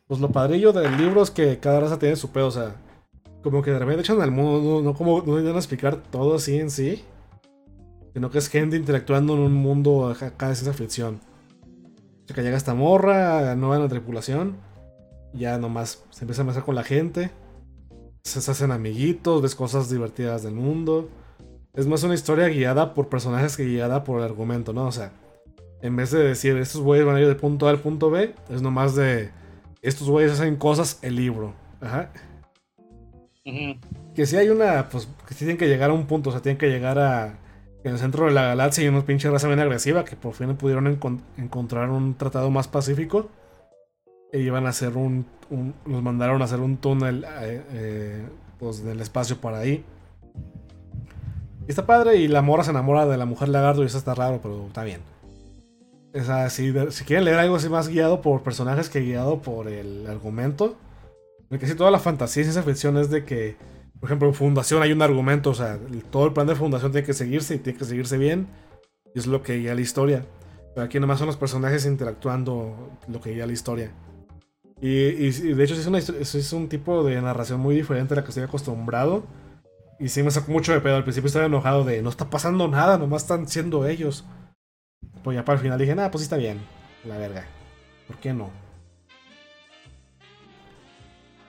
Pues lo padrillo del libro es que cada raza tiene su pedo. O sea, como que de repente echan al mundo. No, como no a explicar todo así en sí. Sino que es gente interactuando en un mundo acá de ciencia ficción. O sea, que llega esta morra, nueva en la tripulación. Ya nomás se empieza a mezclar con la gente. Se hacen amiguitos, ves cosas divertidas del mundo. Es más una historia guiada por personajes que guiada por el argumento, ¿no? O sea, en vez de decir estos güeyes van a ir del punto A al punto B, es nomás de estos güeyes hacen cosas el libro. Ajá. Que si hay una, pues, que sí tienen que llegar a un punto, o sea, tienen que llegar a. En el centro de la galaxia hay unos pinches raza bien agresiva que por fin pudieron encon- encontrar un tratado más pacífico. E iban a hacer un. un- los mandaron a hacer un túnel, eh, eh, pues, del espacio para ahí. Está padre, y la morra se enamora de la mujer lagarto, y eso está raro, pero está bien. O sea, si, si quieren leer algo así más guiado por personajes que guiado por el argumento. Porque si toda la fantasía y ciencia ficción es de que, por ejemplo, en Fundación hay un argumento, o sea, todo el plan de Fundación tiene que seguirse y tiene que seguirse bien. Y es lo que guía la historia. Pero aquí nomás son los personajes interactuando lo que guía la historia. Y, y- de hecho es, una es un tipo de narración muy diferente a la que estoy acostumbrado. Y sí me sacó mucho de pedo. Al principio estaba enojado de no está pasando nada, nomás están siendo ellos. Pues ya para el final dije, nada, pues sí está bien. La verga. ¿Por qué no?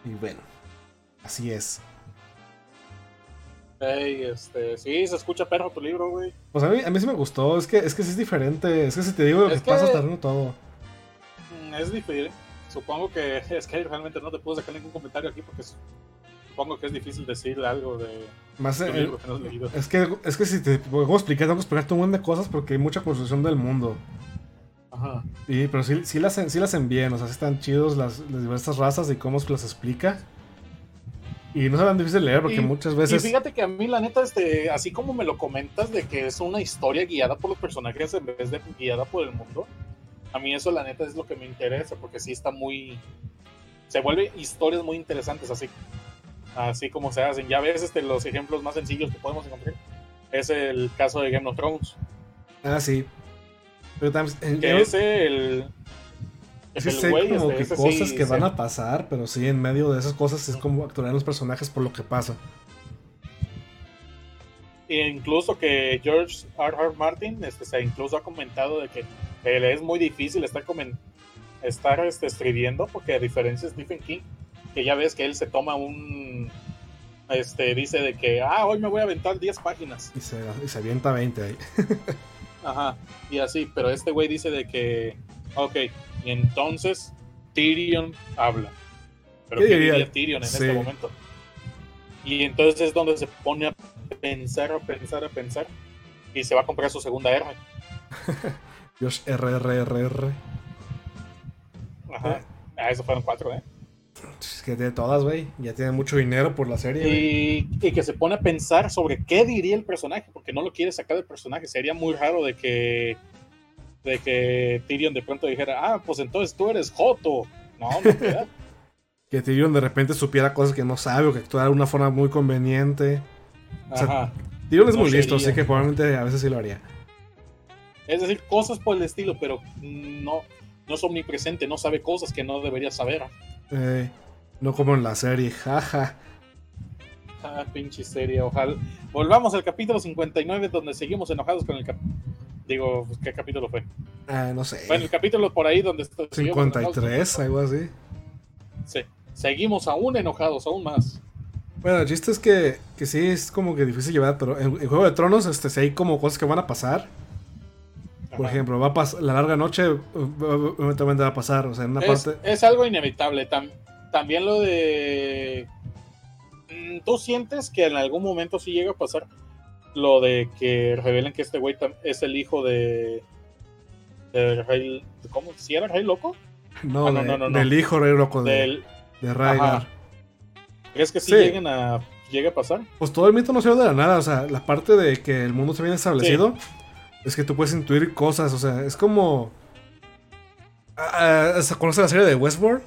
Y bueno, así es. Ey, este, sí, se escucha perro tu libro, güey. Pues a mí, a mí sí me gustó, es que, es que sí es diferente. Es que si te digo lo que, Es que- pasa, está riendo todo. Mm, Es difícil. Supongo que es que realmente no te puedo sacar ningún comentario aquí porque su- supongo que es difícil decirle algo de Más tu eh, libro que no has leído. es que es que si te puedo explicar, tengo que explicarte un montón de cosas porque hay mucha construcción del mundo. Ajá. Y, pero sí, sí, las, sí las bien, o sea, sí están chidos las, las diversas razas y cómo se las explica. Y no es tan difícil de leer porque Y- muchas Y veces. fíjate que a mí, la neta, este, así como me lo comentas de que es una historia guiada por los personajes en vez de guiada por el mundo, a mí eso, la neta, es lo que me interesa, porque sí está muy. Se vuelve historias muy interesantes, así, así como se hacen. Ya ves, este, los ejemplos más sencillos que podemos encontrar es el caso de Game of Thrones, Ah, sí. Pero también. en- que es el. sí el sé güey, como este, que ese cosas sí que van a pasar, pero sí, en medio de esas cosas es como actuar los personajes por lo que pasa. E incluso que George R. R. Martin este, se incluso ha comentado de que eh, le es muy difícil estar, estar este, escribiendo porque a diferencia de Stephen King, que ya ves que él se toma un... Este, dice de que, ah, hoy me voy a aventar 10 páginas. Y se, y se avienta 20 ahí. Ajá, y así, pero este güey dice de que, ok, y entonces Tyrion habla. Pero ¿Qué ¿qué, diría? Tyrion en Sí. este momento? Y entonces es donde se pone a pensar, a pensar, a pensar, y se va a comprar su segunda R. Josh RRRR. Ajá. Ah, eso fueron cuatro, ¿eh? Es que tiene todas, güey. Ya tiene mucho dinero por la serie. Y, y que se pone a pensar sobre qué diría el personaje, porque no lo quiere sacar del personaje. Sería muy raro de que de que Tyrion de pronto dijera, ah, pues entonces tú eres Joto. No, no. Que Tyrion de repente supiera cosas que no sabe o que actuara de una forma muy conveniente. O sea, Ajá. Tyrion es No muy listo, así que probablemente a veces sí lo haría. Es decir, cosas por el estilo, pero no, no es omnipresente, no sabe cosas que no debería saber. Eh, no como en la serie, jaja. Ah, pinche serie, ojalá. Volvamos al capítulo 59, donde seguimos enojados con el cap... Digo, pues, ¿qué capítulo fue? Ah, no sé. Bueno, el capítulo por ahí donde... est- seguimos enojados con el 53, cap- algo así. Sí, seguimos aún enojados, aún más. Bueno, el chiste es que, que sí es como que difícil llevar, pero en, en Juego de Tronos, este, sí hay como cosas que van a pasar. Por Ajá. ejemplo, va a pasar la larga noche, eventualmente va a pasar. O sea, en una es, parte. es algo inevitable. Tam- también lo de... Mm, ¿Tú sientes que en algún momento sí llega a pasar lo de que revelen que este güey es el hijo de, del rey. ¿Cómo? ¿Sí era el rey loco? No, Ah, no, de- no, no, no. del hijo rey loco de, Del, de Rhaegar. ¿Crees que sí, Sí. lleguen a, llegue a pasar? Pues todo el mito no se ve de la nada, o sea, la parte de que el mundo está bien establecido es que tú puedes intuir cosas, o sea, es como... Ah, ah, ¿Conoces la serie de Westworld?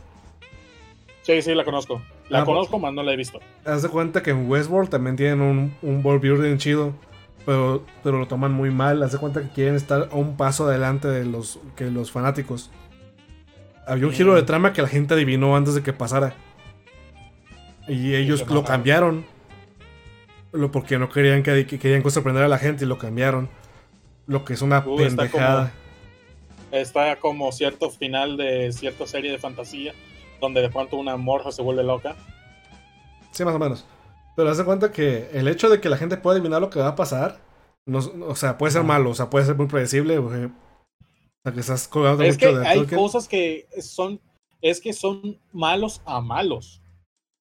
Sí, sí, la conozco. La Ah, conozco, más no la he visto. Haz de cuenta que en Westworld también tienen un, un world building chido, pero, pero lo toman muy mal. Haz de cuenta que quieren estar a un paso adelante de los, que los fanáticos. Había un giro Mm. de trama que la gente adivinó antes de que pasara. Y ellos lo cambiaron. Lo porque no querían que, que querían sorprender a la gente y lo cambiaron. Lo que es una Uh, está pendejada. Está como cierto final de cierta serie de fantasía donde de pronto una morra se vuelve loca. Sí, más o menos. Pero haz de cuenta que el hecho de que la gente pueda adivinar lo que va a pasar, no- o sea, puede ser malo, o sea, puede ser muy predecible. O sea, o sea, que estás colgando Es que mucho de hay Tolkien. cosas que son, es que son malos a malos.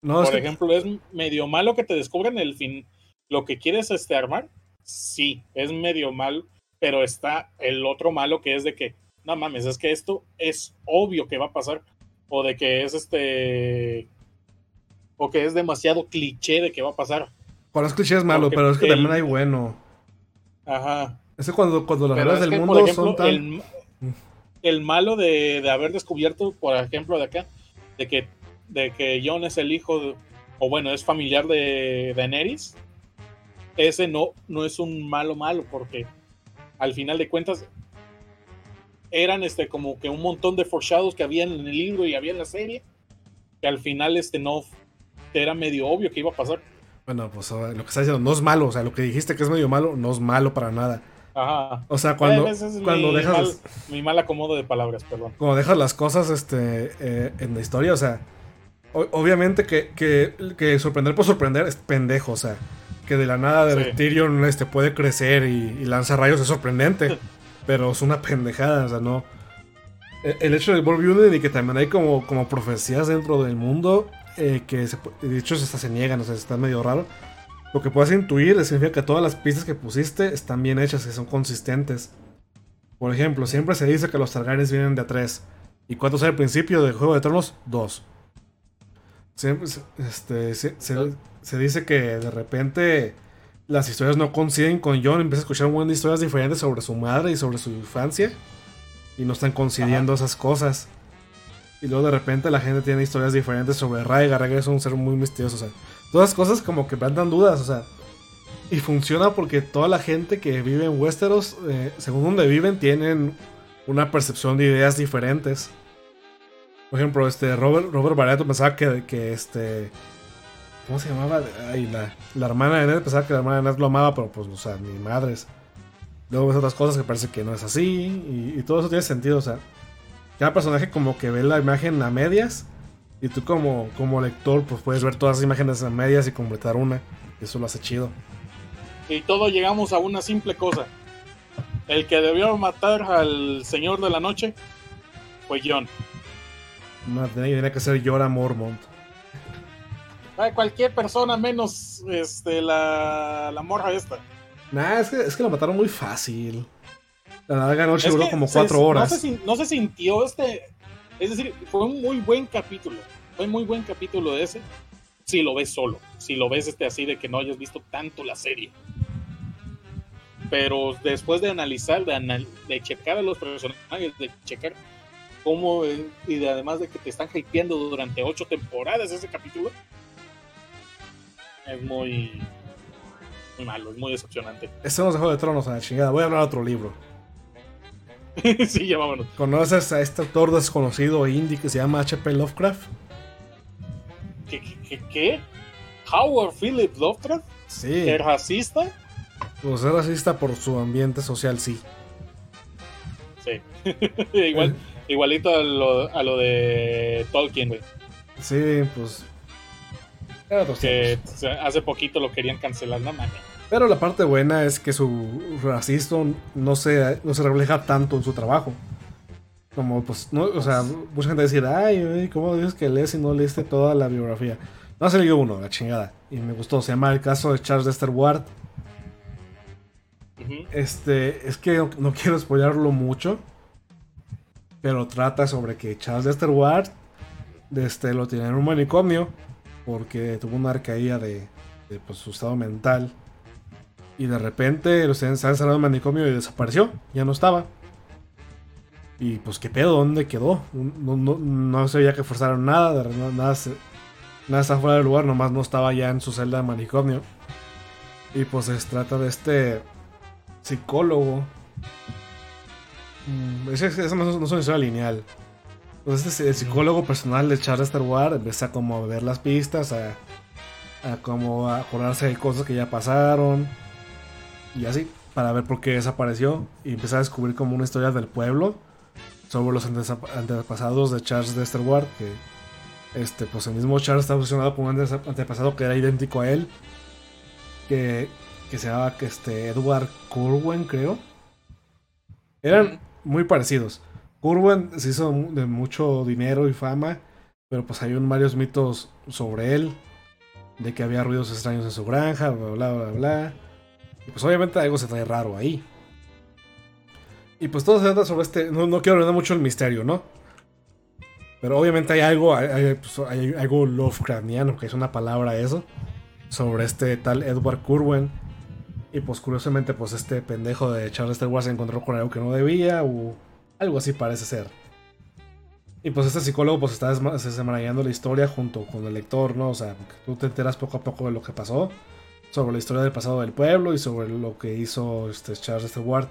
No, es Por que- ejemplo, es medio malo que te descubran el fin, lo que quieres este armar. Sí, es medio mal, pero está el otro malo que es de que, no mames, es que esto es obvio que va a pasar. O de que es este. O que es demasiado cliché de que va a pasar. cuando es cliché es malo, porque pero es que el- también hay bueno. Ajá. Es que cuando, cuando las reglas del que, mundo ejemplo, son tan. el, el malo de, de haber descubierto, por ejemplo, de acá, de que, de que Jon es el hijo, de- o bueno, es familiar de Daenerys, ese no, no es un malo malo, porque al final de cuentas eran este como que un montón de foreshadows que había en el libro y había en la serie, que al final este no era medio obvio que iba a pasar. Bueno, pues lo que estás diciendo no es malo, o sea, lo que dijiste que es medio malo, no es malo para nada. Ajá. O sea, cuando, Eh, es cuando mi, dejas. mal, mi mal acomodo de palabras, perdón. Como dejas las cosas este, eh, en la historia, o sea, o- obviamente que, que, que sorprender por sorprender es pendejo, o sea, que de la nada de Sí. Tyrion este, puede crecer y, y lanza rayos es sorprendente, pero es una pendejada, o sea, no. E- El hecho del World Building y que también hay como, como profecías dentro del mundo eh, que se, de hecho hasta se niegan, o sea, está medio raro. Lo que puedes intuir significa que todas las pistas que pusiste están bien hechas, que son consistentes. Por ejemplo, siempre se dice que los Targaryens vienen de a 3. ¿Y cuántos hay al principio de Juego de Tronos? Dos. Siempre, se- este, se, se- se dice que de repente las historias no coinciden con Jon. Empieza a escuchar un buen de historias diferentes sobre su madre y sobre su infancia. Y no están coincidiendo esas cosas. Y luego de repente la gente tiene historias diferentes sobre Rhaegar. Rhaegar es un ser muy misterioso. O sea, todas las cosas como que plantan dudas. O sea, y funciona porque toda la gente que vive en Westeros, eh, según donde viven, tienen una percepción de ideas diferentes. Por ejemplo, este Robert, Robert Barato pensaba que, que este. ¿Cómo se llamaba? Ay, la, la hermana de Ned pensaba que la hermana de Ned lo amaba, pero pues, o sea, ni madres. Luego ves otras cosas que parece que no es así. Y, y todo eso tiene sentido. O sea, cada personaje como que ve la imagen a medias. Y tú como, como lector, pues puedes ver todas las imágenes a medias y completar una. Y eso lo hace chido. Y todo llegamos a una simple cosa. El que debió matar al Señor de la Noche fue John. No, tenía, tenía que ser Jorah Mormont. Cualquier persona menos este, la, la morra esta. Nah, es que, es que lo mataron muy fácil. La larga noche Es duró como se- cuatro No horas. se, sin- no se sintió este. Es decir, fue un muy buen capítulo. Fue un muy buen capítulo ese. Si lo ves solo. Si lo ves este así de que no hayas visto tanto la serie. Pero después de analizar, de, anal- de checar a los personajes, de checar cómo. eh, y de, además de que te están hypeando durante ocho temporadas ese capítulo. Es muy. Muy malo, es muy decepcionante. Este nos dejó de tronos a la chingada. Voy a hablar de otro libro. sí, ya vámonos. ¿Conoces a este autor desconocido indie que se llama H.P. Lovecraft? ¿Qué? qué, qué, qué? ¿Howard Philip Lovecraft? Sí. ¿Es racista? Pues es racista por su ambiente social, sí. Sí. Igual, igualito a lo, a lo de Tolkien, güey. Sí, pues. Era Que tiempos. o sea, hace poquito lo querían cancelar, no mames. Pero la parte buena es que su racismo no se, no se refleja tanto en su trabajo. Como, pues, no, o sea, mucha gente decir, ay, ¿cómo dices que lees y no leíste toda la biografía? No se leído uno, la chingada. Y me gustó, se llama El caso de Charles Dexter Ward. Este, es que no, no quiero spoilarlo mucho. Pero trata sobre que Charles Dexter Ward este, lo tiene en un manicomio porque tuvo una arcaía de, de pues, su estado mental. Y de repente lo se han encerrado en el manicomio y desapareció. Ya no estaba. Y pues qué pedo, ¿dónde quedó? No, no, no se veía que forzaron nada, nada, nada, nada está fuera del lugar, nomás no estaba ya en su celda de manicomio. Y pues se trata de este psicólogo. Mm, Esa no es una historia lineal. Entonces el psicólogo personal de Charles Star Wars empieza como a ver las pistas, a, a como a acordarse de cosas que ya pasaron. Y así, para ver por qué desapareció. Y empieza a descubrir como una historia del pueblo sobre los antepasados de Charles Dexter Ward. Que este, pues el mismo Charles está obsesionado con un antepasado que era idéntico a él. Que, que se llamaba este, Edward Curwen, creo. Eran muy parecidos. Curwen se hizo de mucho dinero y fama, pero pues hay un varios mitos sobre él, de que había ruidos extraños en su granja, bla bla bla bla. Y pues obviamente algo se trae raro ahí. Y pues todo se trata sobre este, no, no quiero hablar mucho el misterio, ¿no? Pero obviamente hay algo, hay, hay, pues, hay algo Lovecraftiano, que es una palabra eso, sobre este tal Edward Curwen. Y pues curiosamente, pues este pendejo de Charles Star Wars se encontró con algo que no debía, o algo así parece ser. Y pues este psicólogo pues está desmarañando la historia junto con el lector, ¿no? O sea, tú te enteras poco a poco de lo que pasó, sobre la historia del pasado del pueblo y sobre lo que hizo este Charles Ward.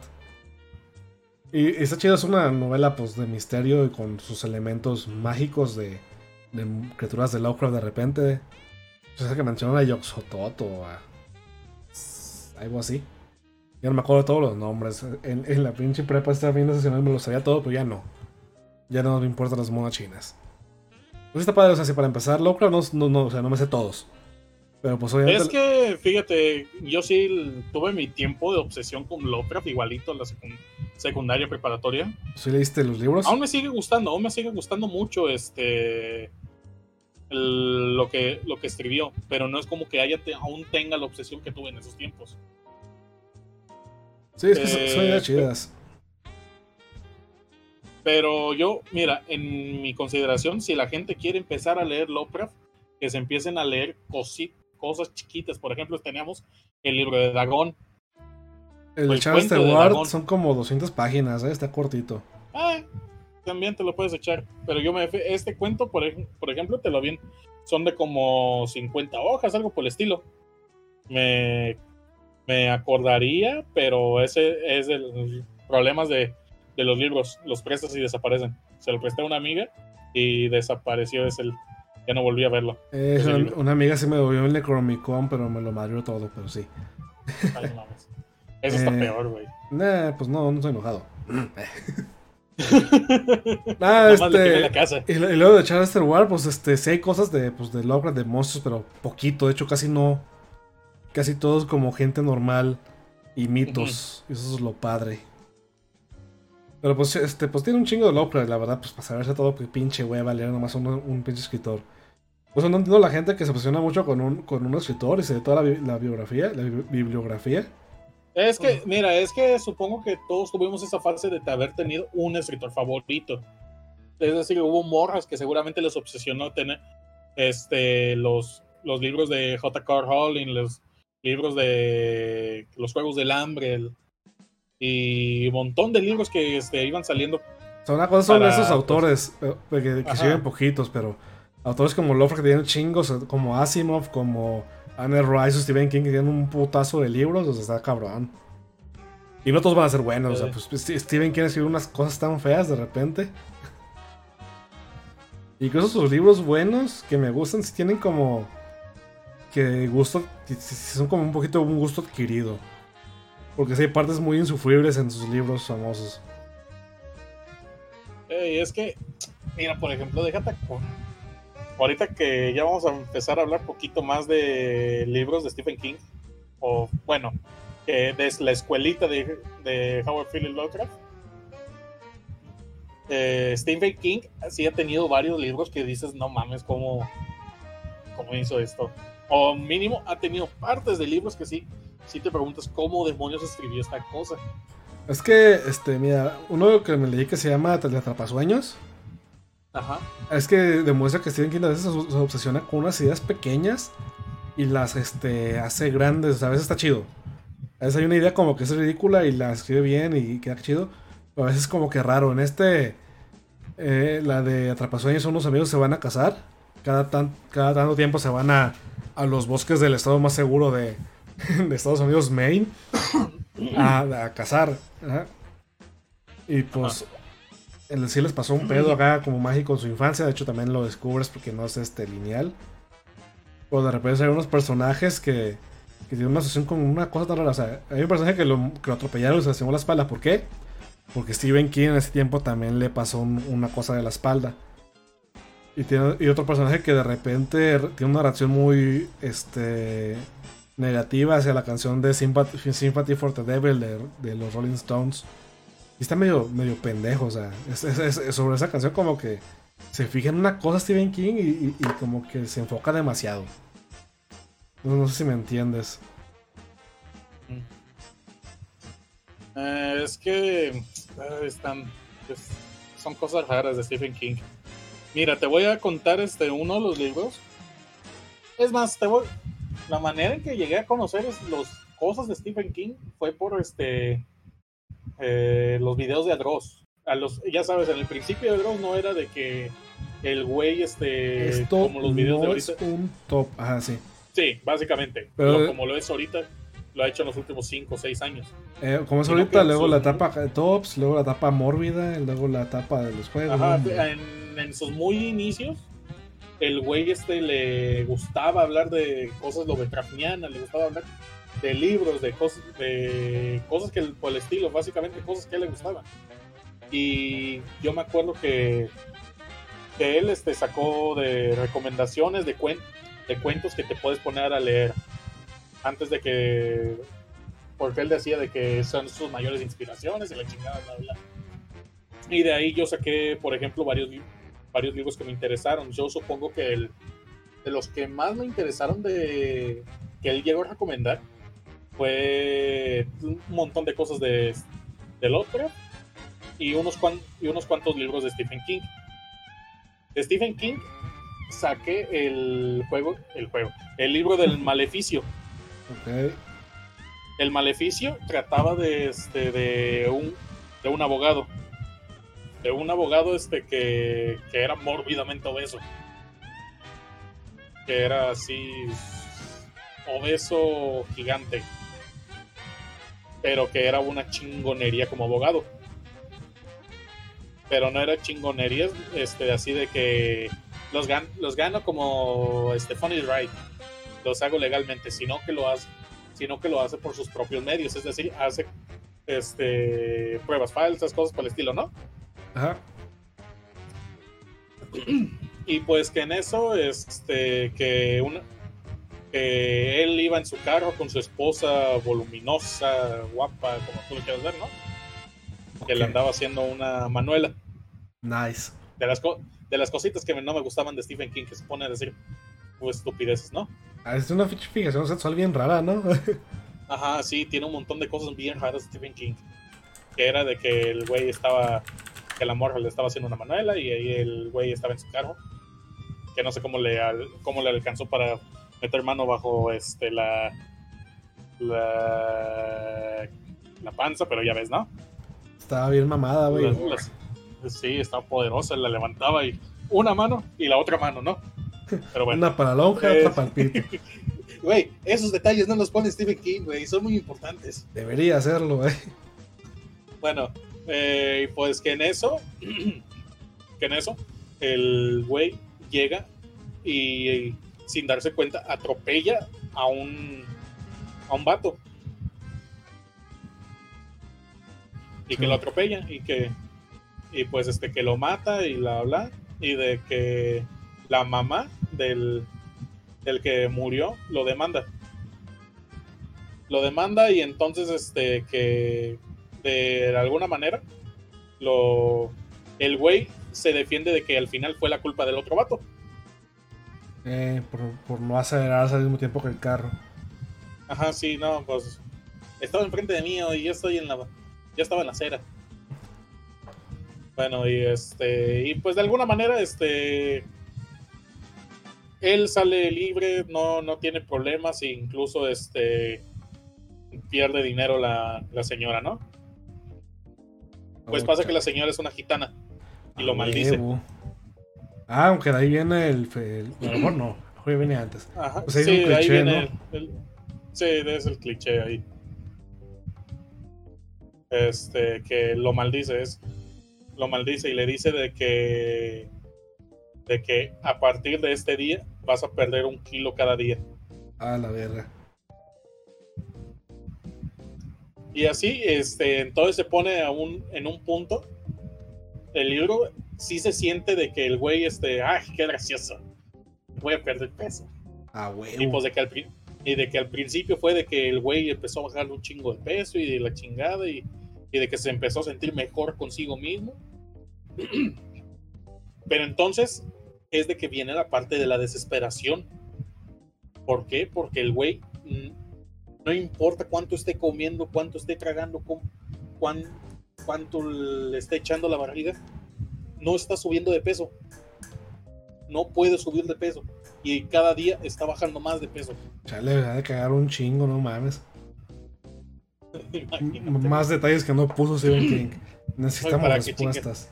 Y está chido, es una novela pues de misterio y con sus elementos mágicos de, de criaturas de Lovecraft de repente. O sea, que mencionan a Yoxotot o a algo así. Ya no me acuerdo de todos los nombres. En, en la pinche prepa estaba viendo sesional, me lo sabía todo, pero ya no. Ya no me importan las monas chinas. Pues está padre, o sea, si para empezar, Lovecraft no, no, no, o sea, no me sé todos. Pero pues obviamente. Es que, fíjate, yo sí tuve mi tiempo de obsesión con Lovecraft, igualito en la secund secundaria preparatoria. ¿Sí leíste los libros? Aún me sigue gustando, aún me sigue gustando mucho este. El, lo, que, lo que escribió, pero no es como que haya te, aún tenga la obsesión que tuve en esos tiempos. Sí, es que eh, son ideas chidas. Pero yo, mira, en mi consideración, si la gente quiere empezar a leer Lovecraft, que se empiecen a leer cositas cosas chiquitas. Por ejemplo, teníamos el libro de Dagón. El de Charles Ward son como 200 páginas, ¿eh? está cortito. Ah, también te lo puedes echar. Pero yo me. Este cuento, por, por ejemplo, te lo vi. Son de como 50 hojas, algo por el estilo. Me, me acordaría, pero ese es el problemas de, de los libros. Los prestas y desaparecen. Se lo presté a una amiga y desapareció. Es el, ya no volví a verlo. Eh, una, amiga sí me devolvió el Necromicon, pero me lo madrió todo, pero sí. Ay, no, Eso está Eh, peor, güey. Nah, pues no, no estoy enojado. ah, este. la casa. Y, luego de Charles Ward, pues este, sí hay cosas de, pues, de Lovecraft, de monstruos, pero poquito. De hecho, casi no. Casi todos como gente normal y mitos. Eso es lo padre. Pero pues, este, pues tiene un chingo de Lovecraft, la verdad, pues para saberse todo, pues pinche hueva, leer nomás un, un pinche escritor. Pues no entiendo la gente que se obsesiona mucho con un, con un escritor y se lee toda la, bi- la biografía, la bi- bibliografía. Es que, mira, es que supongo que todos tuvimos esa fase de haber tenido un escritor favorito. Es decir, hubo morras que seguramente les obsesionó tener este, los, los libros de J.K. Rowling, los libros de los Juegos del Hambre el- y un montón de libros que este, iban saliendo. O sea, una cosa son Para, esos pues, autores eh, que, que siguen poquitos, pero autores como Lovecraft que tienen chingos, eh, como Asimov, como Anne Rice o Stephen King que tienen un putazo de libros, o sea, está cabrón. Y no todos van a ser buenos, o sea, Sí. pues St- Stephen King escribe unas cosas tan feas de repente. Incluso sus libros buenos que me gustan, si tienen como. Que gusto. son como un poquito un gusto adquirido. Porque sí hay partes muy insufribles en sus libros famosos. Eh, es que, mira, por ejemplo, déjate. Ahorita que ya vamos a empezar a hablar poquito más de libros de Stephen King, o bueno, que de la escuelita de, de Howard Phillips Lovecraft. Eh, Stephen King sí ha tenido varios libros que dices, no mames, ¿cómo, cómo hizo esto? O mínimo ha tenido partes de libros que sí, sí te preguntas cómo demonios escribió esta cosa. Es que, este, mira, uno que me leí que se llama Teleatrapasueños. Ajá. Es que demuestra que Stephen King a veces se se obsesiona con unas ideas pequeñas y las este, hace grandes. O sea, a veces está chido. A veces hay una idea como que es ridícula y la escribe bien y queda chido. Pero a veces como que raro. En este, eh, la de Atrapasueños, unos amigos se van a casar. Cada, tan, cada tanto tiempo se van a, a los bosques del estado más seguro de, de Estados Unidos, Maine, a, a cazar. Y pues, el, sí les pasó un pedo acá como mágico en su infancia. De hecho, también lo descubres porque no es este lineal. O de repente hay unos personajes que, que tienen una asociación con una cosa tan rara. O sea, hay un personaje que lo, que lo atropellaron y se lastimó la espalda. ¿Por qué? Porque Stephen King en ese tiempo también le pasó un- una cosa de la espalda. Y, otro personaje que de repente tiene una reacción muy este, negativa hacia la canción de Sympathy, for the Devil de, los Rolling Stones. Y está medio, medio pendejo, o sea, sobre esa canción como que se fija en una cosa Stephen King y, como que se enfoca demasiado. No, no sé si me entiendes. Eh, es que eh, están, es- son cosas raras de Stephen King. Mira, te voy a contar este uno de los libros. Es más, te voy, la manera en que llegué a conocer los cosas de Stephen King fue por este eh, los videos de Adros. A los, ya sabes, en el principio de Adros no era de que el güey este Esto como los videos de ahorita. es un top. Ajá, sí. Sí, básicamente. Pero- Lo- como lo es ahorita, lo ha hecho en los últimos 5 o 6 años. Eh, como es Sino ahorita, luego la etapa de tops, luego la etapa mórbida, luego la etapa de los juegos. Ajá, ¿no? en, en sus muy inicios, el güey este le gustaba hablar de cosas Lovecraftianas, le gustaba hablar de libros, de cosas, de cosas que por el estilo, básicamente cosas que a él le gustaban. Y yo me acuerdo que, que él este, sacó de recomendaciones de, cuen- de cuentos que te puedes poner a leer antes de que porque él decía de que son sus mayores inspiraciones y la chingada bla bla y de ahí yo saqué por ejemplo varios li- varios libros que me interesaron. Yo supongo que el, de los que más me interesaron de que él llegó a recomendar fue un montón de cosas de del otro y unos cuan- y unos cuantos libros de Stephen King. De Stephen King saqué el juego el juego el libro del maleficio. El maleficio trataba de este de un de un abogado de un abogado este que, que era mórbidamente obeso. Que era así obeso gigante. Pero que era una chingonería como abogado. Pero no era chingonerías este así de que los, gan- los gano como este funny right. Los hago legalmente sino que lo hace sino que lo hace por sus propios medios, es decir, hace este pruebas falsas, cosas por el estilo, ¿no? Ajá. Y pues que en eso, este, que una, que él iba en su carro con su esposa voluminosa, guapa, como tú lo quieras ver, ¿no? Que le andaba haciendo una manuela. Nice. De las, co- de las cositas que no me gustaban de Stephen King, que se pone a decir pues, estupideces, ¿no? Ah, Es una fijación sexual bien rara, ¿no? Ajá, sí, tiene un montón de cosas bien raras de Stephen King. Que era de que el güey estaba, que la morra le estaba haciendo una manuela y ahí el güey estaba en su carro. Que no sé cómo le, cómo le alcanzó para meter mano bajo este la, la, la panza, pero ya ves, ¿no? Estaba bien mamada, güey. Sí, estaba poderosa, la levantaba y una mano y la otra mano, ¿no? Pero bueno. Una para la lonja, Eh. otra para el pito. Güey, esos detalles no los pone Stephen King, güey, son muy importantes. Debería hacerlo, güey. Bueno, eh, pues que en eso, que en eso, el güey llega y sin darse cuenta atropella a un a un vato. Y que lo atropella y que y pues este que lo mata y la bla y de que la mamá del del que murió lo demanda. Lo demanda y entonces este que de alguna manera lo el güey se defiende de que al final fue la culpa del otro vato. Eh, por, por no acelerarse al mismo tiempo que el carro. Ajá, sí, no, pues estaba enfrente de mí y yo estoy en la ya estaba en la acera. Bueno, y este, y pues de alguna manera, este, él sale libre, no, no tiene problemas, e incluso este, pierde dinero la, la señora, ¿no? Pues pasa que la señora es una gitana y lo A maldice. Ah, aunque de ahí viene el. el- a lo mejor no, a lo mejor viene antes. Ajá, Pues ahí sí, es un de ahí cliché, viene ¿no? el, el- sí, es el cliché ahí. Este, que lo maldice, es, lo maldice y le dice de que, de que a partir de este día vas a perder un kilo cada día. Ah, la verga. Y así, este, entonces se pone a un, en un punto. El libro sí se siente de que el güey, este, ay, qué gracioso. Voy a perder peso. Ah, Y, huevo. pues de que al, y de que al principio fue de que el güey empezó a bajar un chingo de peso y de la chingada y, y de que se empezó a sentir mejor consigo mismo. Pero entonces es de que viene la parte de la desesperación. ¿Por qué? Porque el güey mm, no importa cuánto esté comiendo, cuánto esté tragando, cu- cuán- cuánto le esté echando la barriga, no está subiendo de peso. No puede subir de peso y cada día está bajando más de peso. Chale, va a cagar un chingo, no mames. Más detalles que no puso Stephen King. Necesitamos respuestas.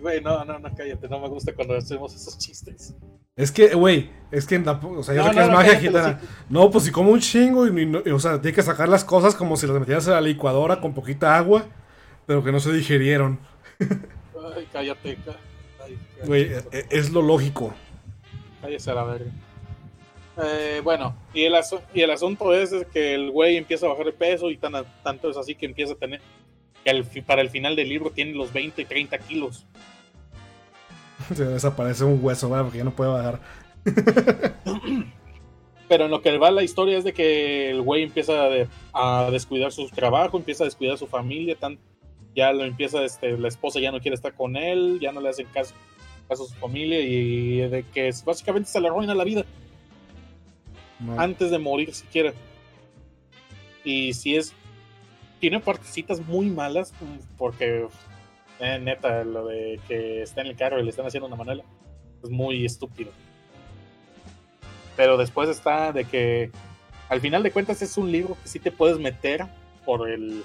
Güey, no, no, no, cállate, no me gusta cuando hacemos esos chistes. Es que, güey, es que tampoco, o sea, yo No, sé que es no, magia gitana. No, pues si como un chingo y, o sea, tiene que sacar las cosas como si las metieras a la licuadora con poquita agua, pero que no se digerieron. Ay, cállate. Güey, e- e- es lo lógico. Cállese a la verga. Eh, bueno, y el, y el asunto es, es que el güey empieza a bajar de peso y tan, tanto es así que empieza a tener, que fi- para el final del libro tiene los 20, 30 kilos. Se desaparece un hueso, ¿verdad? Porque ya no puede bajar. Pero en lo que va la historia es de que el güey empieza a, de- a descuidar su trabajo, empieza a descuidar su familia, tan, ya lo empieza, este, la esposa ya no quiere estar con él, ya no le hacen caso, caso a su familia y de que básicamente se le arruina la vida No. antes de morir siquiera. Y si es, tiene partecitas muy malas porque eh, neta lo de que está en el carro y le están haciendo una manela es muy estúpido. Pero después está de que al final de cuentas es un libro que sí te puedes meter por el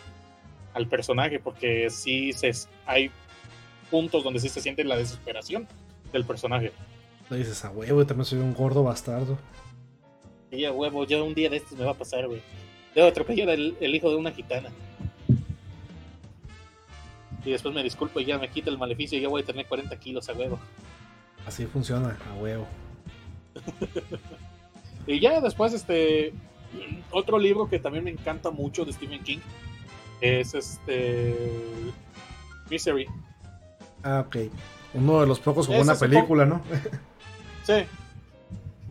al personaje porque sí se, hay puntos donde sí se siente la desesperación del personaje. Le dices, a huevo, yo también soy un gordo bastardo. Y ya huevo, ya un día de estos me va a pasar, güey. Debo atropellar el, el hijo de una gitana. Y después me disculpo y ya me quita el maleficio y ya voy a tener 40 kilos a huevo. Así funciona, a huevo. Y ya después, este. Otro libro que también me encanta mucho de Stephen King es este. Misery. Ah, ok. Uno de los pocos con una película, ¿no? Sí.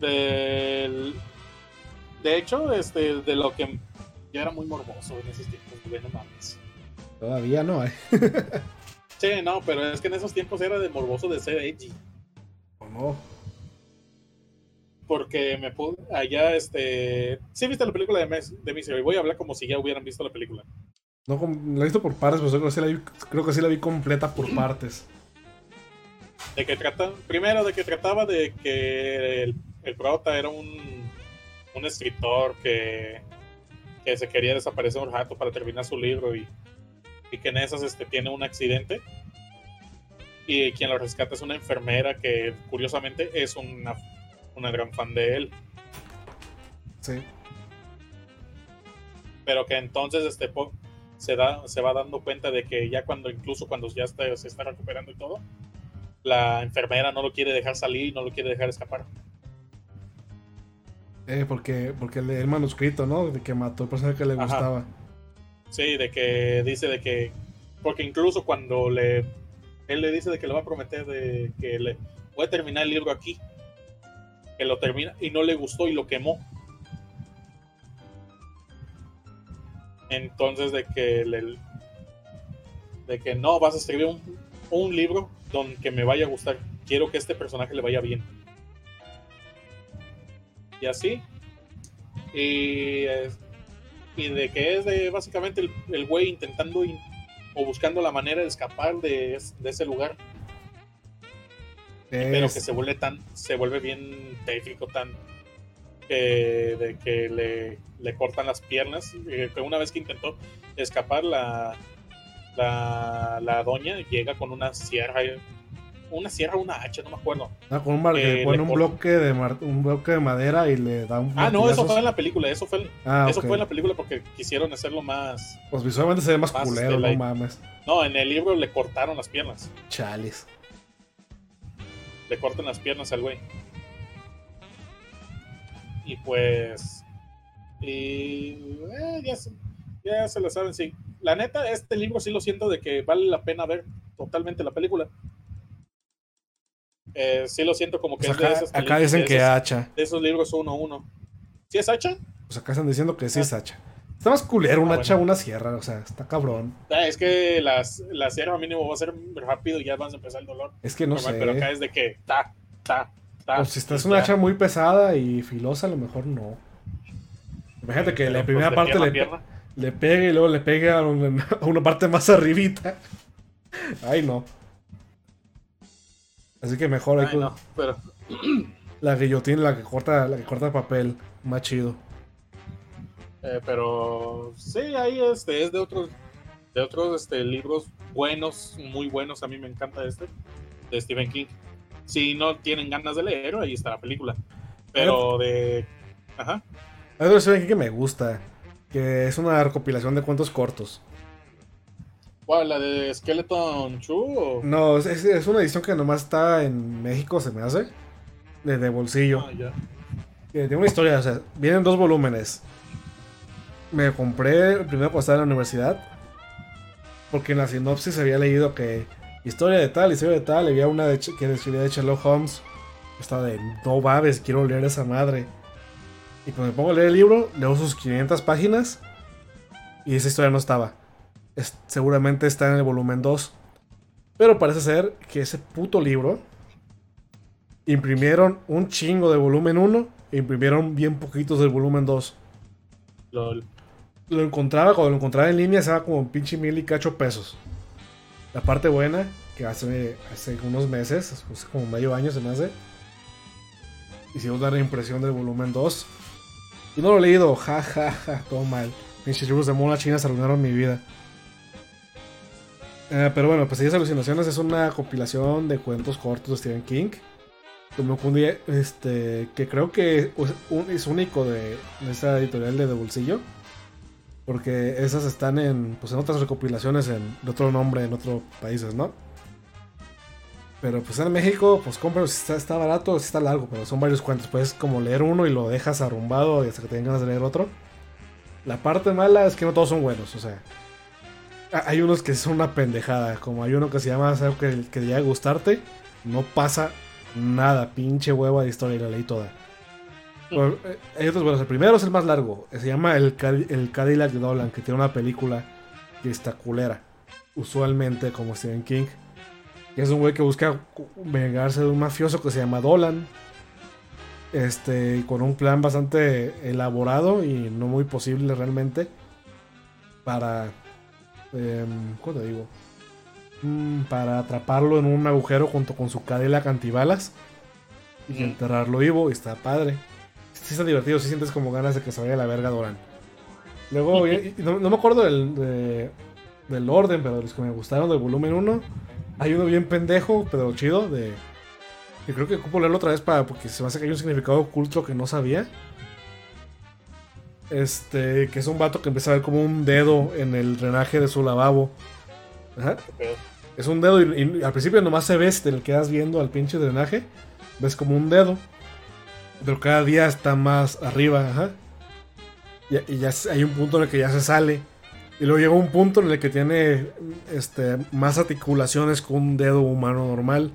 Del- De hecho, este, de lo que ya era muy morboso en esos tiempos, güey, no mames. Todavía no hay. Sí, no, pero es que en esos tiempos era de morboso de ser edgy. ¿O no? Porque me pude. Allá, este. Sí, viste la película de, Mes- de Misery. Voy a hablar como si ya hubieran visto la película. No, la he visto por partes, pero creo que, sí la vi, creo que sí la vi completa por partes. De que trata. Primero, de que trataba de que el, el prota era un. Un escritor que. Que se quería desaparecer un rato para terminar su libro y. Y que en esas este, tiene un accidente. Y quien lo rescata es una enfermera que, curiosamente, es una, una gran fan de él. Sí. pero que entonces este po- se da se va dando cuenta de que ya cuando incluso cuando ya está, se está recuperando y todo la enfermera no lo quiere dejar salir y no lo quiere dejar escapar Eh, porque, porque el, el manuscrito, ¿no? De que mató al personaje que le Ajá. gustaba. Sí de que dice de que porque incluso cuando le él le dice de que le va a prometer de que le voy a terminar el libro aquí que lo termina y no le gustó y lo quemó. Entonces de que le, de que no vas a escribir un, un libro donde me vaya a gustar. Quiero que este personaje le vaya bien. Y así. Y, eh, y de que es de básicamente el, el güey intentando in- o buscando la manera de escapar de, es- de ese lugar. pero que se vuelve tan se vuelve bien tétrico tan que de que le, le cortan las piernas eh, que una vez que intentó escapar la la, la doña llega con una sierra una sierra una hacha no me acuerdo Ah, con un, mar- que eh, pone un corta- bloque de mar- un bloque de madera y le da un ah no eso fue en la película eso fue Ah, eso fue en la película porque quisieron hacerlo más Pues visualmente se ve más, Más culero, este, no like- mames. no en el libro le cortaron las piernas Chales. le cortan las piernas al güey. Y pues. Y. eh, ya, se, ya se lo saben, sí. La neta, este libro sí lo siento de que vale la pena ver totalmente la película. Eh, sí lo siento como que Pues es de acá, esas acá películas- dicen de que esos, hacha. de esos libros uno a uno. ¿Sí es hacha? Pues acá están diciendo que sí Ah. es hacha. Está más culero un Ah, hacha, bueno. una sierra, o sea, está cabrón. Ah, es que las, la sierra mínimo va a ser rápido y ya vas a empezar el dolor. Es que no Normal, sé. Pero acá es de que ta, ta, ta. O si estás una hacha muy pesada y filosa, a lo mejor no. Imagínate que la pues, primera parte le, pierna. le pegue y luego le pegue a una, a una parte más arribita. Ay, no. Así que mejor hay Ay, que- no, pero la guillotina, la que corta, la que corta papel, más chido. Eh, pero sí, ahí este es de otros de otros este, libros buenos, muy buenos. A mí me encanta este de Stephen King. Si no tienen ganas de leer, ahí está la película. Pero de ajá, Hay otra historia aquí que me gusta, que es una recopilación de cuentos cortos. ¿Cuál? la de Skeleton o No, es, es- una edición que nomás está en México, se me hace. De, de bolsillo. Ah, ya. Que tiene una historia, o sea, vienen dos volúmenes. Me compré el primero cuando estaba en la universidad. Porque en la sinopsis había leído que historia de tal, historia de tal. Había una de, que describía de Sherlock Holmes. Estaba de, no babes, quiero leer esa madre. Y cuando me pongo a leer el libro, leo sus 500 páginas. Y esa historia no estaba. Es- seguramente está en el volumen 2. Pero parece ser que ese puto libro imprimieron un chingo de volumen 1 e imprimieron bien poquitos del volumen 2. Lol. Lo encontraba, cuando lo encontraba en línea, estaba como pinche mil y cacho pesos. La parte buena, que hace, hace unos meses, hace como medio año se me hace, hicimos la reimpresión del volumen 2. Y no lo he leído, ja, ja, ja, todo mal. Pinches libros de mona china se arruinaron mi vida. Eh, pero bueno, pues Ellas Alucinaciones es una compilación de cuentos cortos de Stephen King. Como un día, este, que creo que es un- único de, esta editorial de, de bolsillo. Porque esas están en, pues en otras recopilaciones en, de otro nombre en otros países, ¿no? Pero pues en México, pues compra, si está, está barato, si está largo, pero son varios cuentos. Puedes como leer uno y lo dejas arrumbado y hasta que tengas ganas de leer otro. La parte mala es que no todos son buenos, o sea. Ha- Hay unos que son una pendejada, como hay uno que se llama algo que, que llega a gustarte, no pasa nada, pinche hueva de historia y la leí toda. Bueno, eh, hay otros buenos. El primero es el más largo. Se llama El, el Cadillac de Dolan, que tiene una película que está culera. Usualmente como Stephen King. Y es un güey que busca vengarse de un mafioso que se llama Dolan. Este, con un plan bastante elaborado y no muy posible realmente. Para. Em, ¿Cómo te digo? Mm, para atraparlo en un agujero junto con su Cadillac antibalas. Y Mm. enterrarlo vivo. Y está padre. Sí está divertido, si sientes como ganas de que se vaya a la verga Doran. Luego, y- y no, no me acuerdo del, de- del orden, pero de los que me gustaron del volumen 1. Hay uno bien pendejo, pero chido, de... Que creo que ocupo leerlo otra vez para... Porque se me hace que hay un significado oculto que no sabía. Este, que es un vato que empieza a ver como un dedo en el drenaje de su lavabo. Ajá. Es un dedo y, y al principio nomás se ve si te le quedas viendo al pinche drenaje. Ves como un dedo. Pero cada día está más arriba, ajá. Y, y ya hay un punto en el que ya se sale. Y luego llega un punto en el que tiene este, más articulaciones que un dedo humano normal.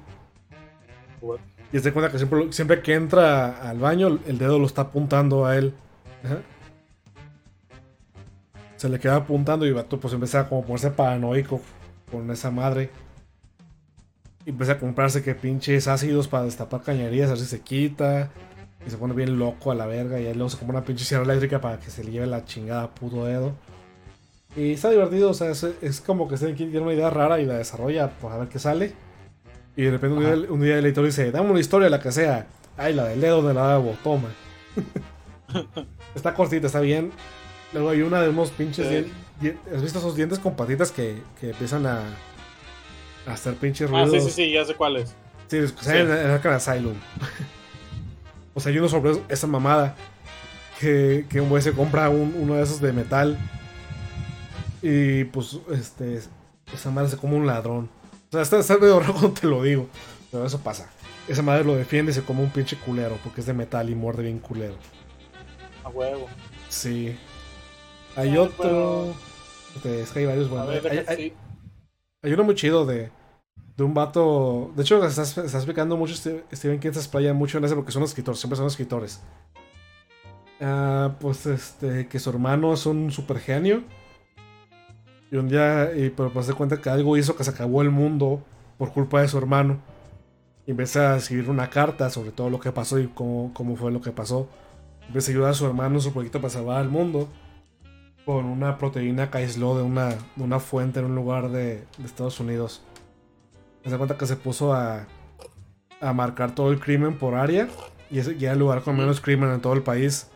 Y se cuenta que siempre, siempre que entra al baño, el dedo lo está apuntando a él. Ajá. Se le queda apuntando y el vato pues empieza a como ponerse paranoico con esa madre. Y empieza a comprarse que pinches ácidos para destapar cañerías, a ver si se quita. Y se pone bien loco a la verga. Y ahí luego se compra una pinche sierra eléctrica para que se le lleve la chingada a puto dedo. Y está divertido, o sea, es, es como que Stephen King tiene una idea rara y la desarrolla pues, a ver qué sale. Y de repente un día, un día el editor dice, dame una historia, la que sea. Ay, la del dedo de la agua, toma. está cortita, está bien. Luego hay una de unos pinches Sí. dien- dien- ¿Has visto esos dientes con patitas que, que empiezan a, a hacer pinches Ah, ruidos? sí, sí, sí, ya sé cuál es. Sí, es- sale en, en Arkham Asylum. o sea, hay uno sobre esa mamada. Que, que un güey se compra un- uno de esos de metal. Y pues, este. Esa madre se come un ladrón. O sea, está, está medio raro cuando te lo digo. Pero eso pasa. Esa madre lo defiende y se come un pinche culero. Porque es de metal y muerde bien culero. A huevo. Sí. Hay Ay, otro. es que hay varios buenos. ver, Hay- deja- hay- sí. hay uno muy chido de, de un vato. De hecho, estás, estás explicando mucho. Ste- Stephen King se explaya mucho en ese porque son escritores, siempre son escritores. Ah, pues este, que su hermano es un super genio. Y un día, y, pero pues se cuenta que algo hizo que se acabó el mundo por culpa de su hermano. Y empieza a escribir una carta sobre todo lo que pasó y cómo, cómo fue lo que pasó. Empieza a ayudar a su hermano en su proyecto para salvar al mundo. Con una proteína que aisló de una, una fuente en un lugar de, de Estados Unidos. Se da cuenta que se puso a, a marcar todo el crimen por área. Y era el lugar con menos crimen en todo el país.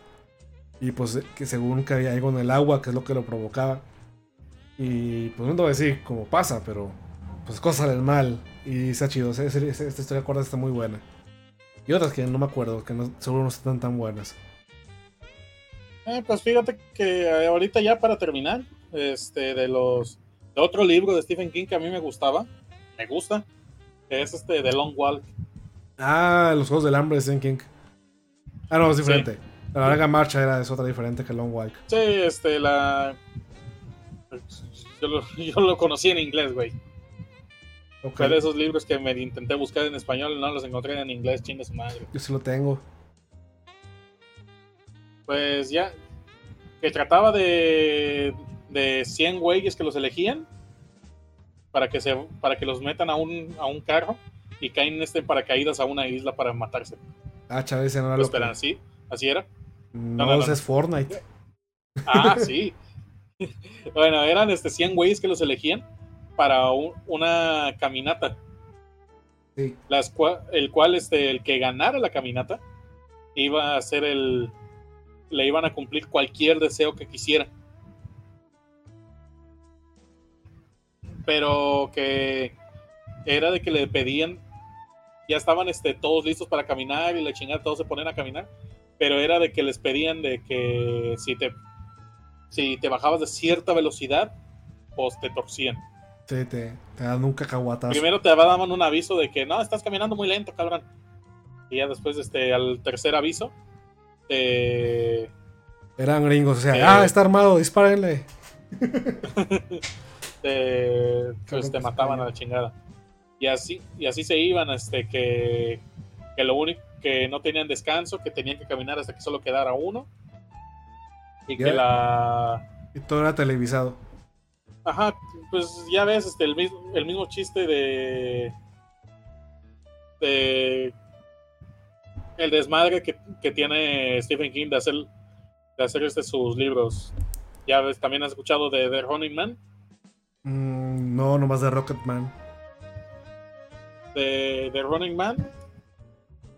Y pues que según que había algo en el agua, que es lo que lo provocaba. Y pues no te voy a decir cómo pasa, pero pues cosas salen mal. Y está chido. Esta historia corta está muy buena. Y otras que no me acuerdo, que no, seguro no están tan buenas. Eh, pues fíjate que eh, ahorita ya para terminar, este, de los de otro libro de Stephen King que a mí me gustaba, me gusta, que es este The Long Walk. Ah, los Juegos del Hambre de Stephen King. Ah, no, es diferente. La larga marcha era es otra diferente que Long Walk. Sí, este, la. Yo lo, yo lo conocí en inglés, güey. Ok, Fue de esos libros que me intenté buscar en español y no los encontré en inglés, chingue su madre. Yo sí lo tengo. Pues ya, que trataba de, de 100 güeyes que los elegían para que, se, para que los metan a un, a un carro y caen este paracaídas a una isla para matarse. Ah, Chávez, no era Lo lo así, así era. No, no, no. es Fortnite. Ah, sí. bueno, eran este 100 güeyes que los elegían para un- una caminata. Sí. Las cua- el cual este, el que ganara la caminata iba a ser el. Le iban a cumplir cualquier deseo que quisiera. Pero que era de que le pedían. Ya estaban este, todos listos para caminar y la chingada, todos se ponen a caminar. Pero era de que les pedían de que si te, si te bajabas de cierta velocidad, pues te torcían. Sí, te, te dan un cacahuatazo. Primero te daban un aviso de que no, estás caminando muy lento, cabrón. Y ya después, este, al tercer aviso, te, Eran gringos, o sea, Eh. ah, está armado, dispárenle. te, pues, te mataban a la chingada. Y así, y así se iban, este, que, que lo único que no tenían descanso, que tenían que caminar hasta que solo quedara uno. Y Ya. que la. Y todo era televisado. Ajá, pues ya ves, este, el mismo, el mismo chiste de. de. El desmadre que, que tiene Stephen King de hacer, de hacer este, sus libros. Ya ves, también has escuchado de The Running Man. Mm, no, nomás de Rocketman. De The Running Man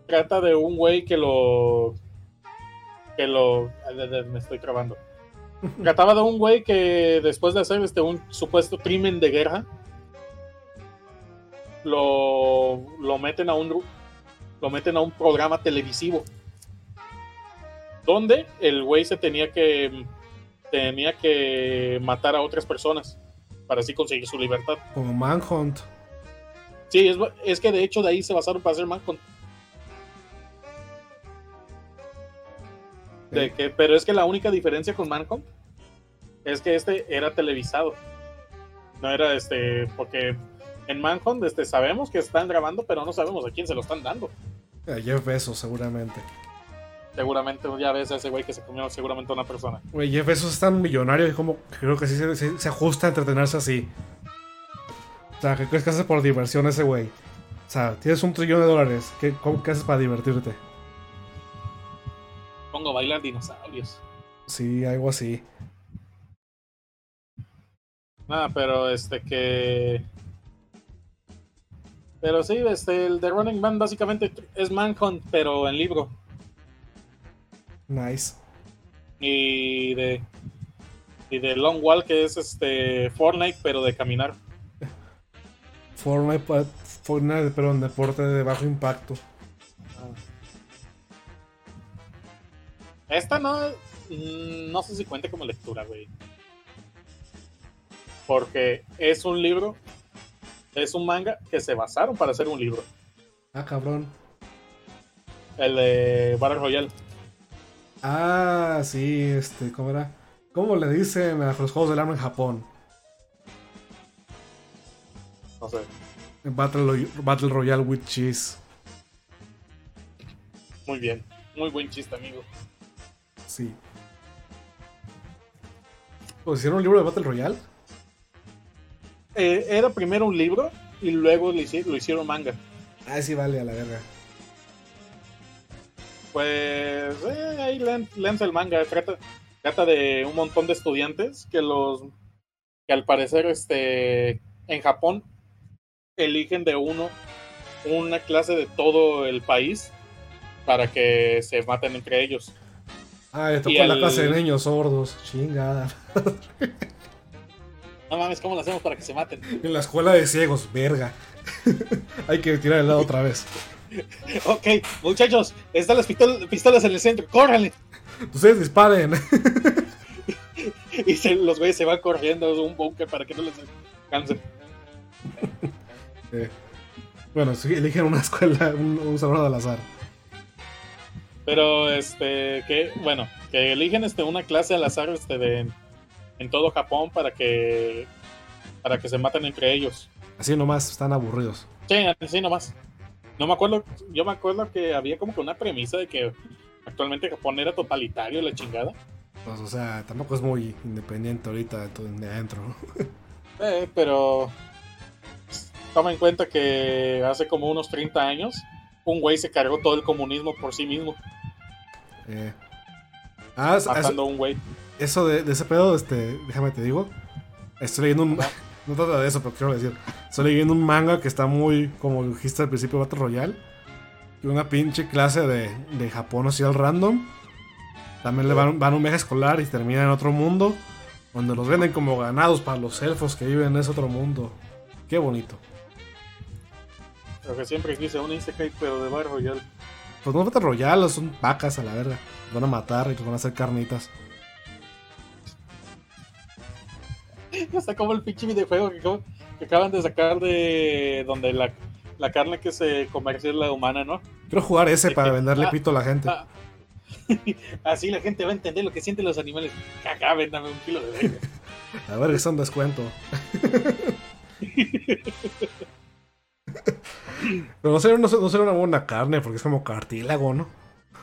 trata de un güey que lo. que lo. me estoy trabando. Trataba de un güey que después de hacer este un supuesto crimen de guerra, lo, lo meten a un lo meten a un programa televisivo donde el güey se tenía que tenía que matar a otras personas para así conseguir su libertad. Como Manhunt. Sí, es, es que de hecho de ahí se basaron para hacer Manhunt. De que, pero es que la única diferencia con Manhunt es que este era televisado. No era este, porque en Manhunt este, sabemos que están grabando, pero no sabemos a quién se lo están dando. A Jeff Bezos, seguramente. Seguramente ya ves a ese güey que se comió seguramente a una persona. Güey, Jeff Bezos es tan millonario y como creo que sí se, se- se ajusta a entretenerse así. O sea, ¿qué crees que hace por diversión ese güey? O sea, tienes un trillón de dólares. ¿Qué, cómo, qué haces para divertirte? Pongo a bailar dinosaurios. Sí, algo así. Nada, pero este que. Pero sí, este, el de Running Man básicamente es Manhunt, pero en libro. Nice. Y de. Y de Long Wall, que es este Fortnite, pero de caminar. Fortnite, Fortnite, pero en deporte de bajo impacto. Esta no. mm, No sé si cuente como lectura, güey. Porque es un libro. Es un manga que se basaron para hacer un libro. Ah, cabrón. El de Battle Royale. Ah, sí, este, ¿cómo era? ¿Cómo le dicen a los juegos del arma en Japón? No sé. Battle, Battle Royale with Cheese. Muy bien. Muy buen chiste, amigo. Sí. ¿Pues hicieron un libro de Battle Royale? Eh, era primero un libro y luego lo hici- lo hicieron manga. Ah, sí, vale, a la verga. Pues eh, ahí léanse el manga. Trata, trata de un montón de estudiantes que los que al parecer este en Japón eligen de uno una clase de todo el país para que se maten entre ellos. Ah, le tocó Y la el- clase de niños sordos. Chingada. No mames, ¿cómo lo hacemos para que se maten? En la escuela de ciegos, verga. Hay que tirar el lado otra vez. Ok, muchachos, están las pistol- pistolas en el centro, córranle. Ustedes disparen. Y se- los güeyes se van corriendo a un búnker para que no les cansen. Eh, bueno, sí, eligen una escuela, un, un salón al azar. Pero, este, que, bueno, que eligen este, una clase al azar este, de, en todo Japón para que, para que se maten entre ellos. Así nomás, están aburridos. Sí, así nomás. No me acuerdo, yo me acuerdo que había como que una premisa de que actualmente Japón era totalitario, la chingada. Pues, o sea, tampoco es muy independiente ahorita de, adentro. ¿no? Eh, pero toma en cuenta que hace como unos 30 años un güey se cargó todo el comunismo por sí mismo, Eh, Ah, matando a un güey. Eso de, de ese pedo, este, déjame te digo. Estoy leyendo un. No trata de eso, pero quiero decir. Estoy leyendo un manga que está muy, como dijiste al principio, Battle Royale. Y una pinche clase de, de Japón así al random. También le van, van a un viaje escolar y terminan en otro mundo. Donde los venden como ganados para los elfos que viven en ese otro mundo. Qué bonito. Lo que siempre quise, un Isekai, pero de Battle Royale. Pues no es Battle Royale, son vacas a la verga. Los van a matar y los van a hacer carnitas. Está como el pinche videojuego que, que acaban de sacar de donde la, la carne que se comercia es la humana, ¿no? Quiero jugar ese para venderle Ah, pito a la gente. ah. Así la gente va a entender lo que sienten los animales. Caca, véndame un kilo de verga. A ver, es un descuento. Pero no será, no, será- no será una buena carne porque es como cartílago, ¿no?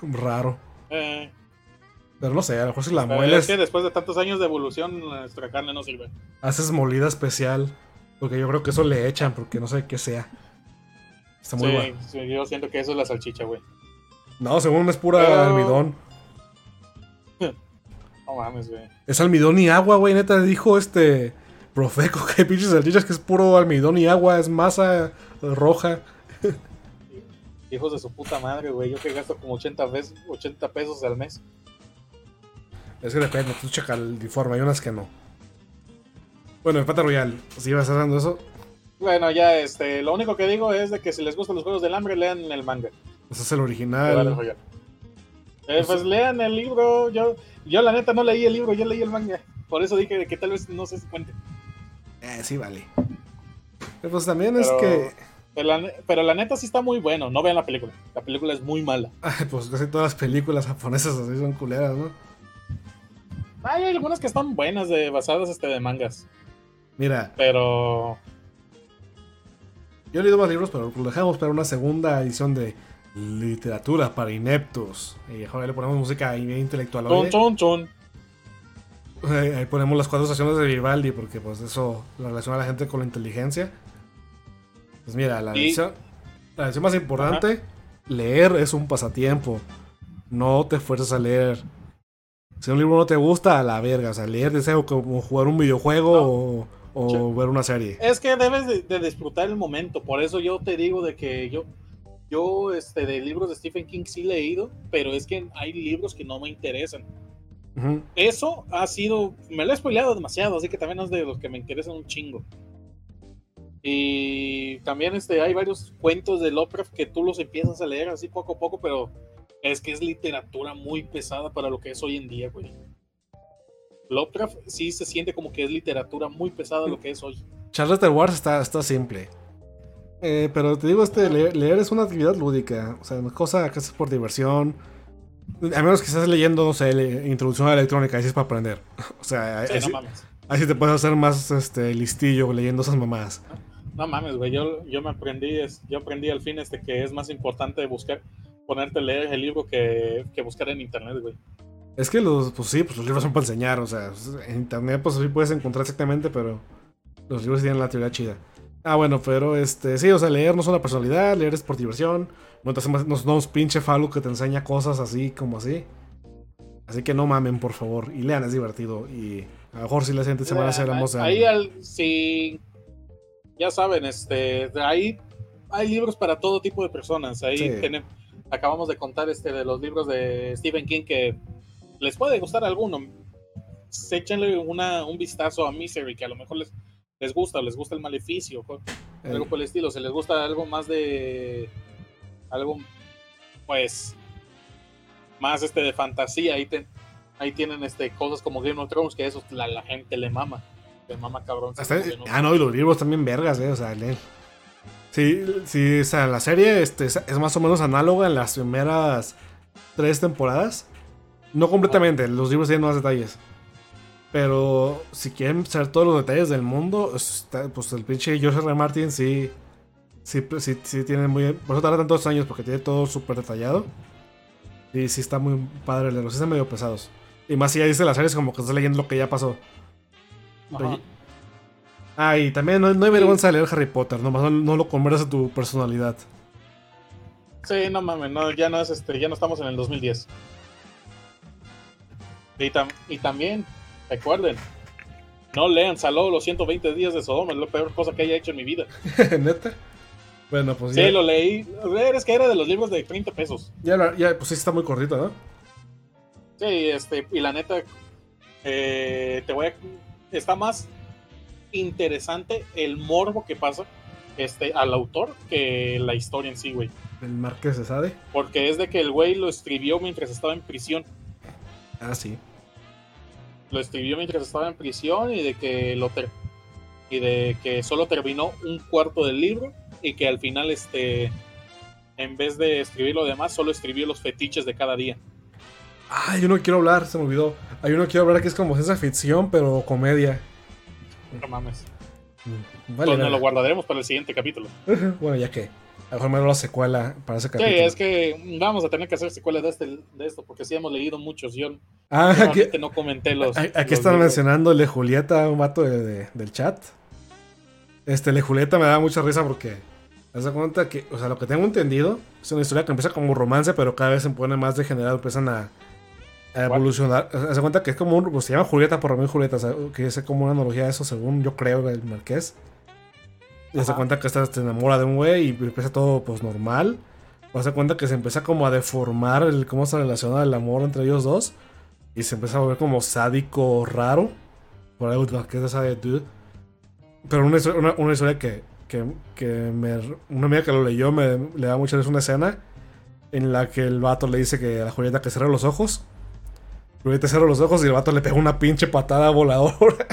Raro. Eh, Pero no sé, a lo mejor si la pero es mueles, que después de tantos años de evolución, nuestra carne no sirve. haces molida especial. Porque yo creo que eso le echan, porque no sé qué sea. Está muy Sí, bueno. sí, yo siento que eso es la salchicha, güey. No, según es pura Pero- almidón. No mames, güey. Es almidón y agua, güey. Neta dijo este Profeco que pinches salchichas que es puro almidón y agua, es masa roja. Hijos de su puta madre, güey. Yo que gasto como 80 pesos, 80 pesos al mes. Es que depende, tú checa el informe, hay unas que no. Bueno, el Pata Royal, si ibas haciendo eso, Bueno, ya, este, lo único que digo es de que si les gustan los juegos del hambre, lean el manga. pues es el de original. Eh, pues lean el libro. Yo, yo la neta no leí el libro, yo leí el manga. Por eso dije que tal vez no se cuente. Eh, sí, vale. Pero pues también es que, Pero la, pero la neta sí está muy bueno. No vean la película. La película es muy mala. ay, pues casi todas las películas japonesas así son culeras, ¿no? Hay algunas que están buenas, de, basadas este, de mangas. Mira, Pero. yo he leído más libros, pero lo dejamos para una segunda edición de literatura para ineptos. Y ahora le ponemos música intelectual. Chon, chon, chon. Ahí ahí ponemos las cuatro estaciones de Vivaldi, porque pues eso lo relaciona a la gente con la inteligencia. Pues mira, la Y- lección, la lección más importante, leer es un pasatiempo. No te fuerces a leer. Si un libro no te gusta, a la verga. O sea, leer es algo como jugar un videojuego o, ver una serie. Es que debes de, de disfrutar el momento. Por eso yo te digo de que yo, yo este, de libros de Stephen King sí he leído, pero es que hay libros que no me interesan. Eso ha sido, me lo he spoileado demasiado, así que también es de los que me interesan un chingo. Y también este, hay varios cuentos de Lovecraft que tú los empiezas a leer así poco a poco, pero es que es literatura muy pesada para lo que es hoy en día, güey. Lovecraft sí se siente como que es literatura muy pesada lo que es hoy. Charles de Wars está, está simple. Eh, pero te digo, este, leer, leer es una actividad lúdica. O sea, no es cosa que haces por diversión. A menos que estés leyendo, no sé, le- introducción a la electrónica, así es para aprender. O sea, Sí, ahí, no ahí te puedes hacer más este, listillo leyendo esas mamadas. No mames, güey. Yo, yo me aprendí, es- yo aprendí al fin este que es más importante buscar, ponerte a leer el libro que, que buscar en internet, güey. Es que los, pues sí, pues los libros son para enseñar. O sea, en internet pues sí puedes encontrar exactamente, pero los libros sí tienen la teoría chida. Ah, bueno, pero este, sí, o sea, leer no es una personalidad, leer es por diversión. No te hacemos, no, no es pinche falo que te enseña cosas así como así. Así que no mamen, por favor. Y lean, es divertido. Y a lo mejor si la siguiente semana se hablamos Ahí, al, si ya saben, este, ahí hay libros para todo tipo de personas. Ahí Sí. tenem- acabamos de contar este de los libros de Stephen King que les puede gustar alguno. Échenle una, un vistazo a Misery, que a lo mejor les, les gusta, les gusta el maleficio, o algo por el estilo. Si les gusta algo más de algo, pues, más este de fantasía, ahí, te- ahí tienen este cosas como Game of Thrones, que eso la, la gente le mama. Le mama cabrón. Hasta- ah, no, y los libros también vergas, eh. O sea, leen. Sí, sí, o sea, la serie este, es más o menos análoga en las primeras tres temporadas. No completamente, los libros tienen más detalles. Pero si quieren saber todos los detalles del mundo, pues el pinche George R. Martin sí, sí, sí, tiene muy... Por eso tarda tantos años, porque tiene todo súper detallado. Y sí está muy padre leerlos, sí están medio pesados. Y más si ya dice la serie, es como que estás leyendo lo que ya pasó. Ah, y también no, no hay vergüenza de leer Harry Potter, nomás no, no lo conviertas a tu personalidad. Sí, no mames, no, ya no es este, ya no estamos en el 2010. Y, tam- y también, recuerden, no lean Saló los 120 días de Sodoma, es la peor cosa que haya hecho en mi vida. ¿Neta? Bueno, pues Sí, ya, lo leí. Es que era de los libros de 30 pesos. ya, la- ya, pues sí está muy cortito, ¿no? Sí, este, y la neta, eh, te voy a. Está más interesante el morbo que pasa este, al autor que la historia en sí, güey. El Marqués de Sade. Porque es de que el güey lo escribió mientras estaba en prisión. Ah, sí. Lo escribió mientras estaba en prisión y de que lo ter- y de que solo terminó un cuarto del libro y que al final este en vez de escribir lo demás solo escribió los fetiches de cada día. Ah, uno que quiero hablar, se me olvidó. Hay uno que quiero hablar que es como ciencia ficción, pero comedia. No mames. Vale, Pues lo guardaremos para el siguiente capítulo. bueno, ya que. A lo mejor me la secuela para ese Sí, capítulo. es que vamos a tener que hacer secuela de, este, de esto porque sí hemos leído muchos. Yo ah, aquí, no comenté los. aquí los están mencionando el de Julieta, un vato de- de- del chat. Este, el de Julieta me da mucha risa porque. Haz cuenta que, o sea, lo que tengo entendido es una historia que empieza como romance, pero cada vez se pone más degenerado, empiezan a, a evolucionar. De cuenta que es como un. Pues se llama Julieta por Romeo y Julieta, o sea, que es como una analogía a eso, según yo creo, el marqués. Y se cuenta que esta se enamora de un güey y empieza todo pues normal. O se cuenta que se empieza como a deformar el cómo se relaciona el amor entre ellos dos. Y se empieza a volver como sádico raro. Por algo que es esa de dude. Pero una, una, una historia que, que, que me, una amiga que lo leyó me le da mucha risa una escena en la que el vato le dice que a la Julieta que cierre los ojos. Julieta cierra los ojos y el vato le pega una pinche patada voladora.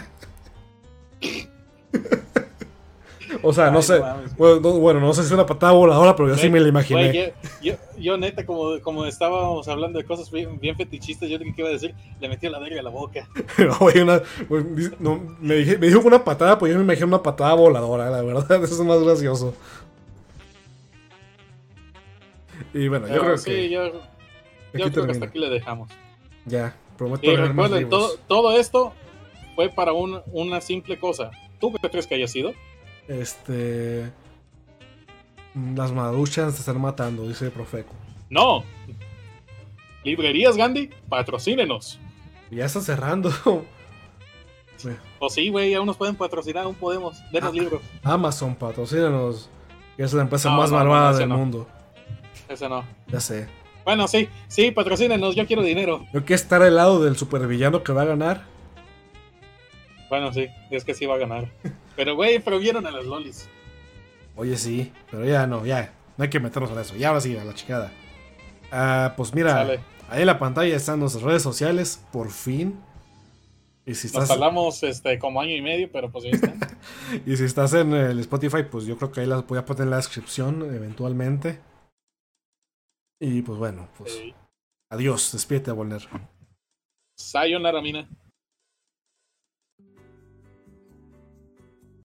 o sea, no sé. no bueno, no, bueno, no sé si es una patada voladora, pero yo sí Güey, me la imaginé. yo, yo, yo, neta, como, como estábamos hablando de cosas bien, bien fetichistas, yo dije que iba a decir, le metió la verga a la boca. No, güey, una- güey, dice- no, me, dije- me dijo que una patada, pues yo me imaginé una patada voladora, la verdad, eso es más gracioso. Y bueno, yo creo sí, que yo, yo que hasta aquí le dejamos. ya, prometo Y recuerden, todo, todo esto fue para un- una simple cosa. ¿Tú qué crees que haya sido? Este. Las maduchas se están matando, dice Profeco. No. Librerías Gandhi, patrocínenos. Ya está cerrando. Pues sí, güey, aún nos pueden patrocinar, aún podemos. Denos Ah. libros. Amazon, patrocínanos. Que es la empresa No, más no, malvada del mundo. Ese no. Ya sé. Bueno, sí, sí, patrocínenos, yo quiero dinero. Yo quiero estar al lado del supervillano que va a ganar. Bueno, sí, es que sí va a ganar. Pero, güey, pero vieron a las lolis. Oye, sí, pero ya no, ya. No hay que meternos en eso. Ya ahora sí, a la chicada. Ah, pues mira, Sale. ahí en la pantalla están nuestras redes sociales, por fin. Y si Nos estás, tardamos este, como año y medio, pero pues ya está. y si estás en el Spotify, pues yo creo que ahí las voy a poner en la descripción eventualmente. Y pues bueno, pues adiós, despídete, Volner. Sayonara, mina.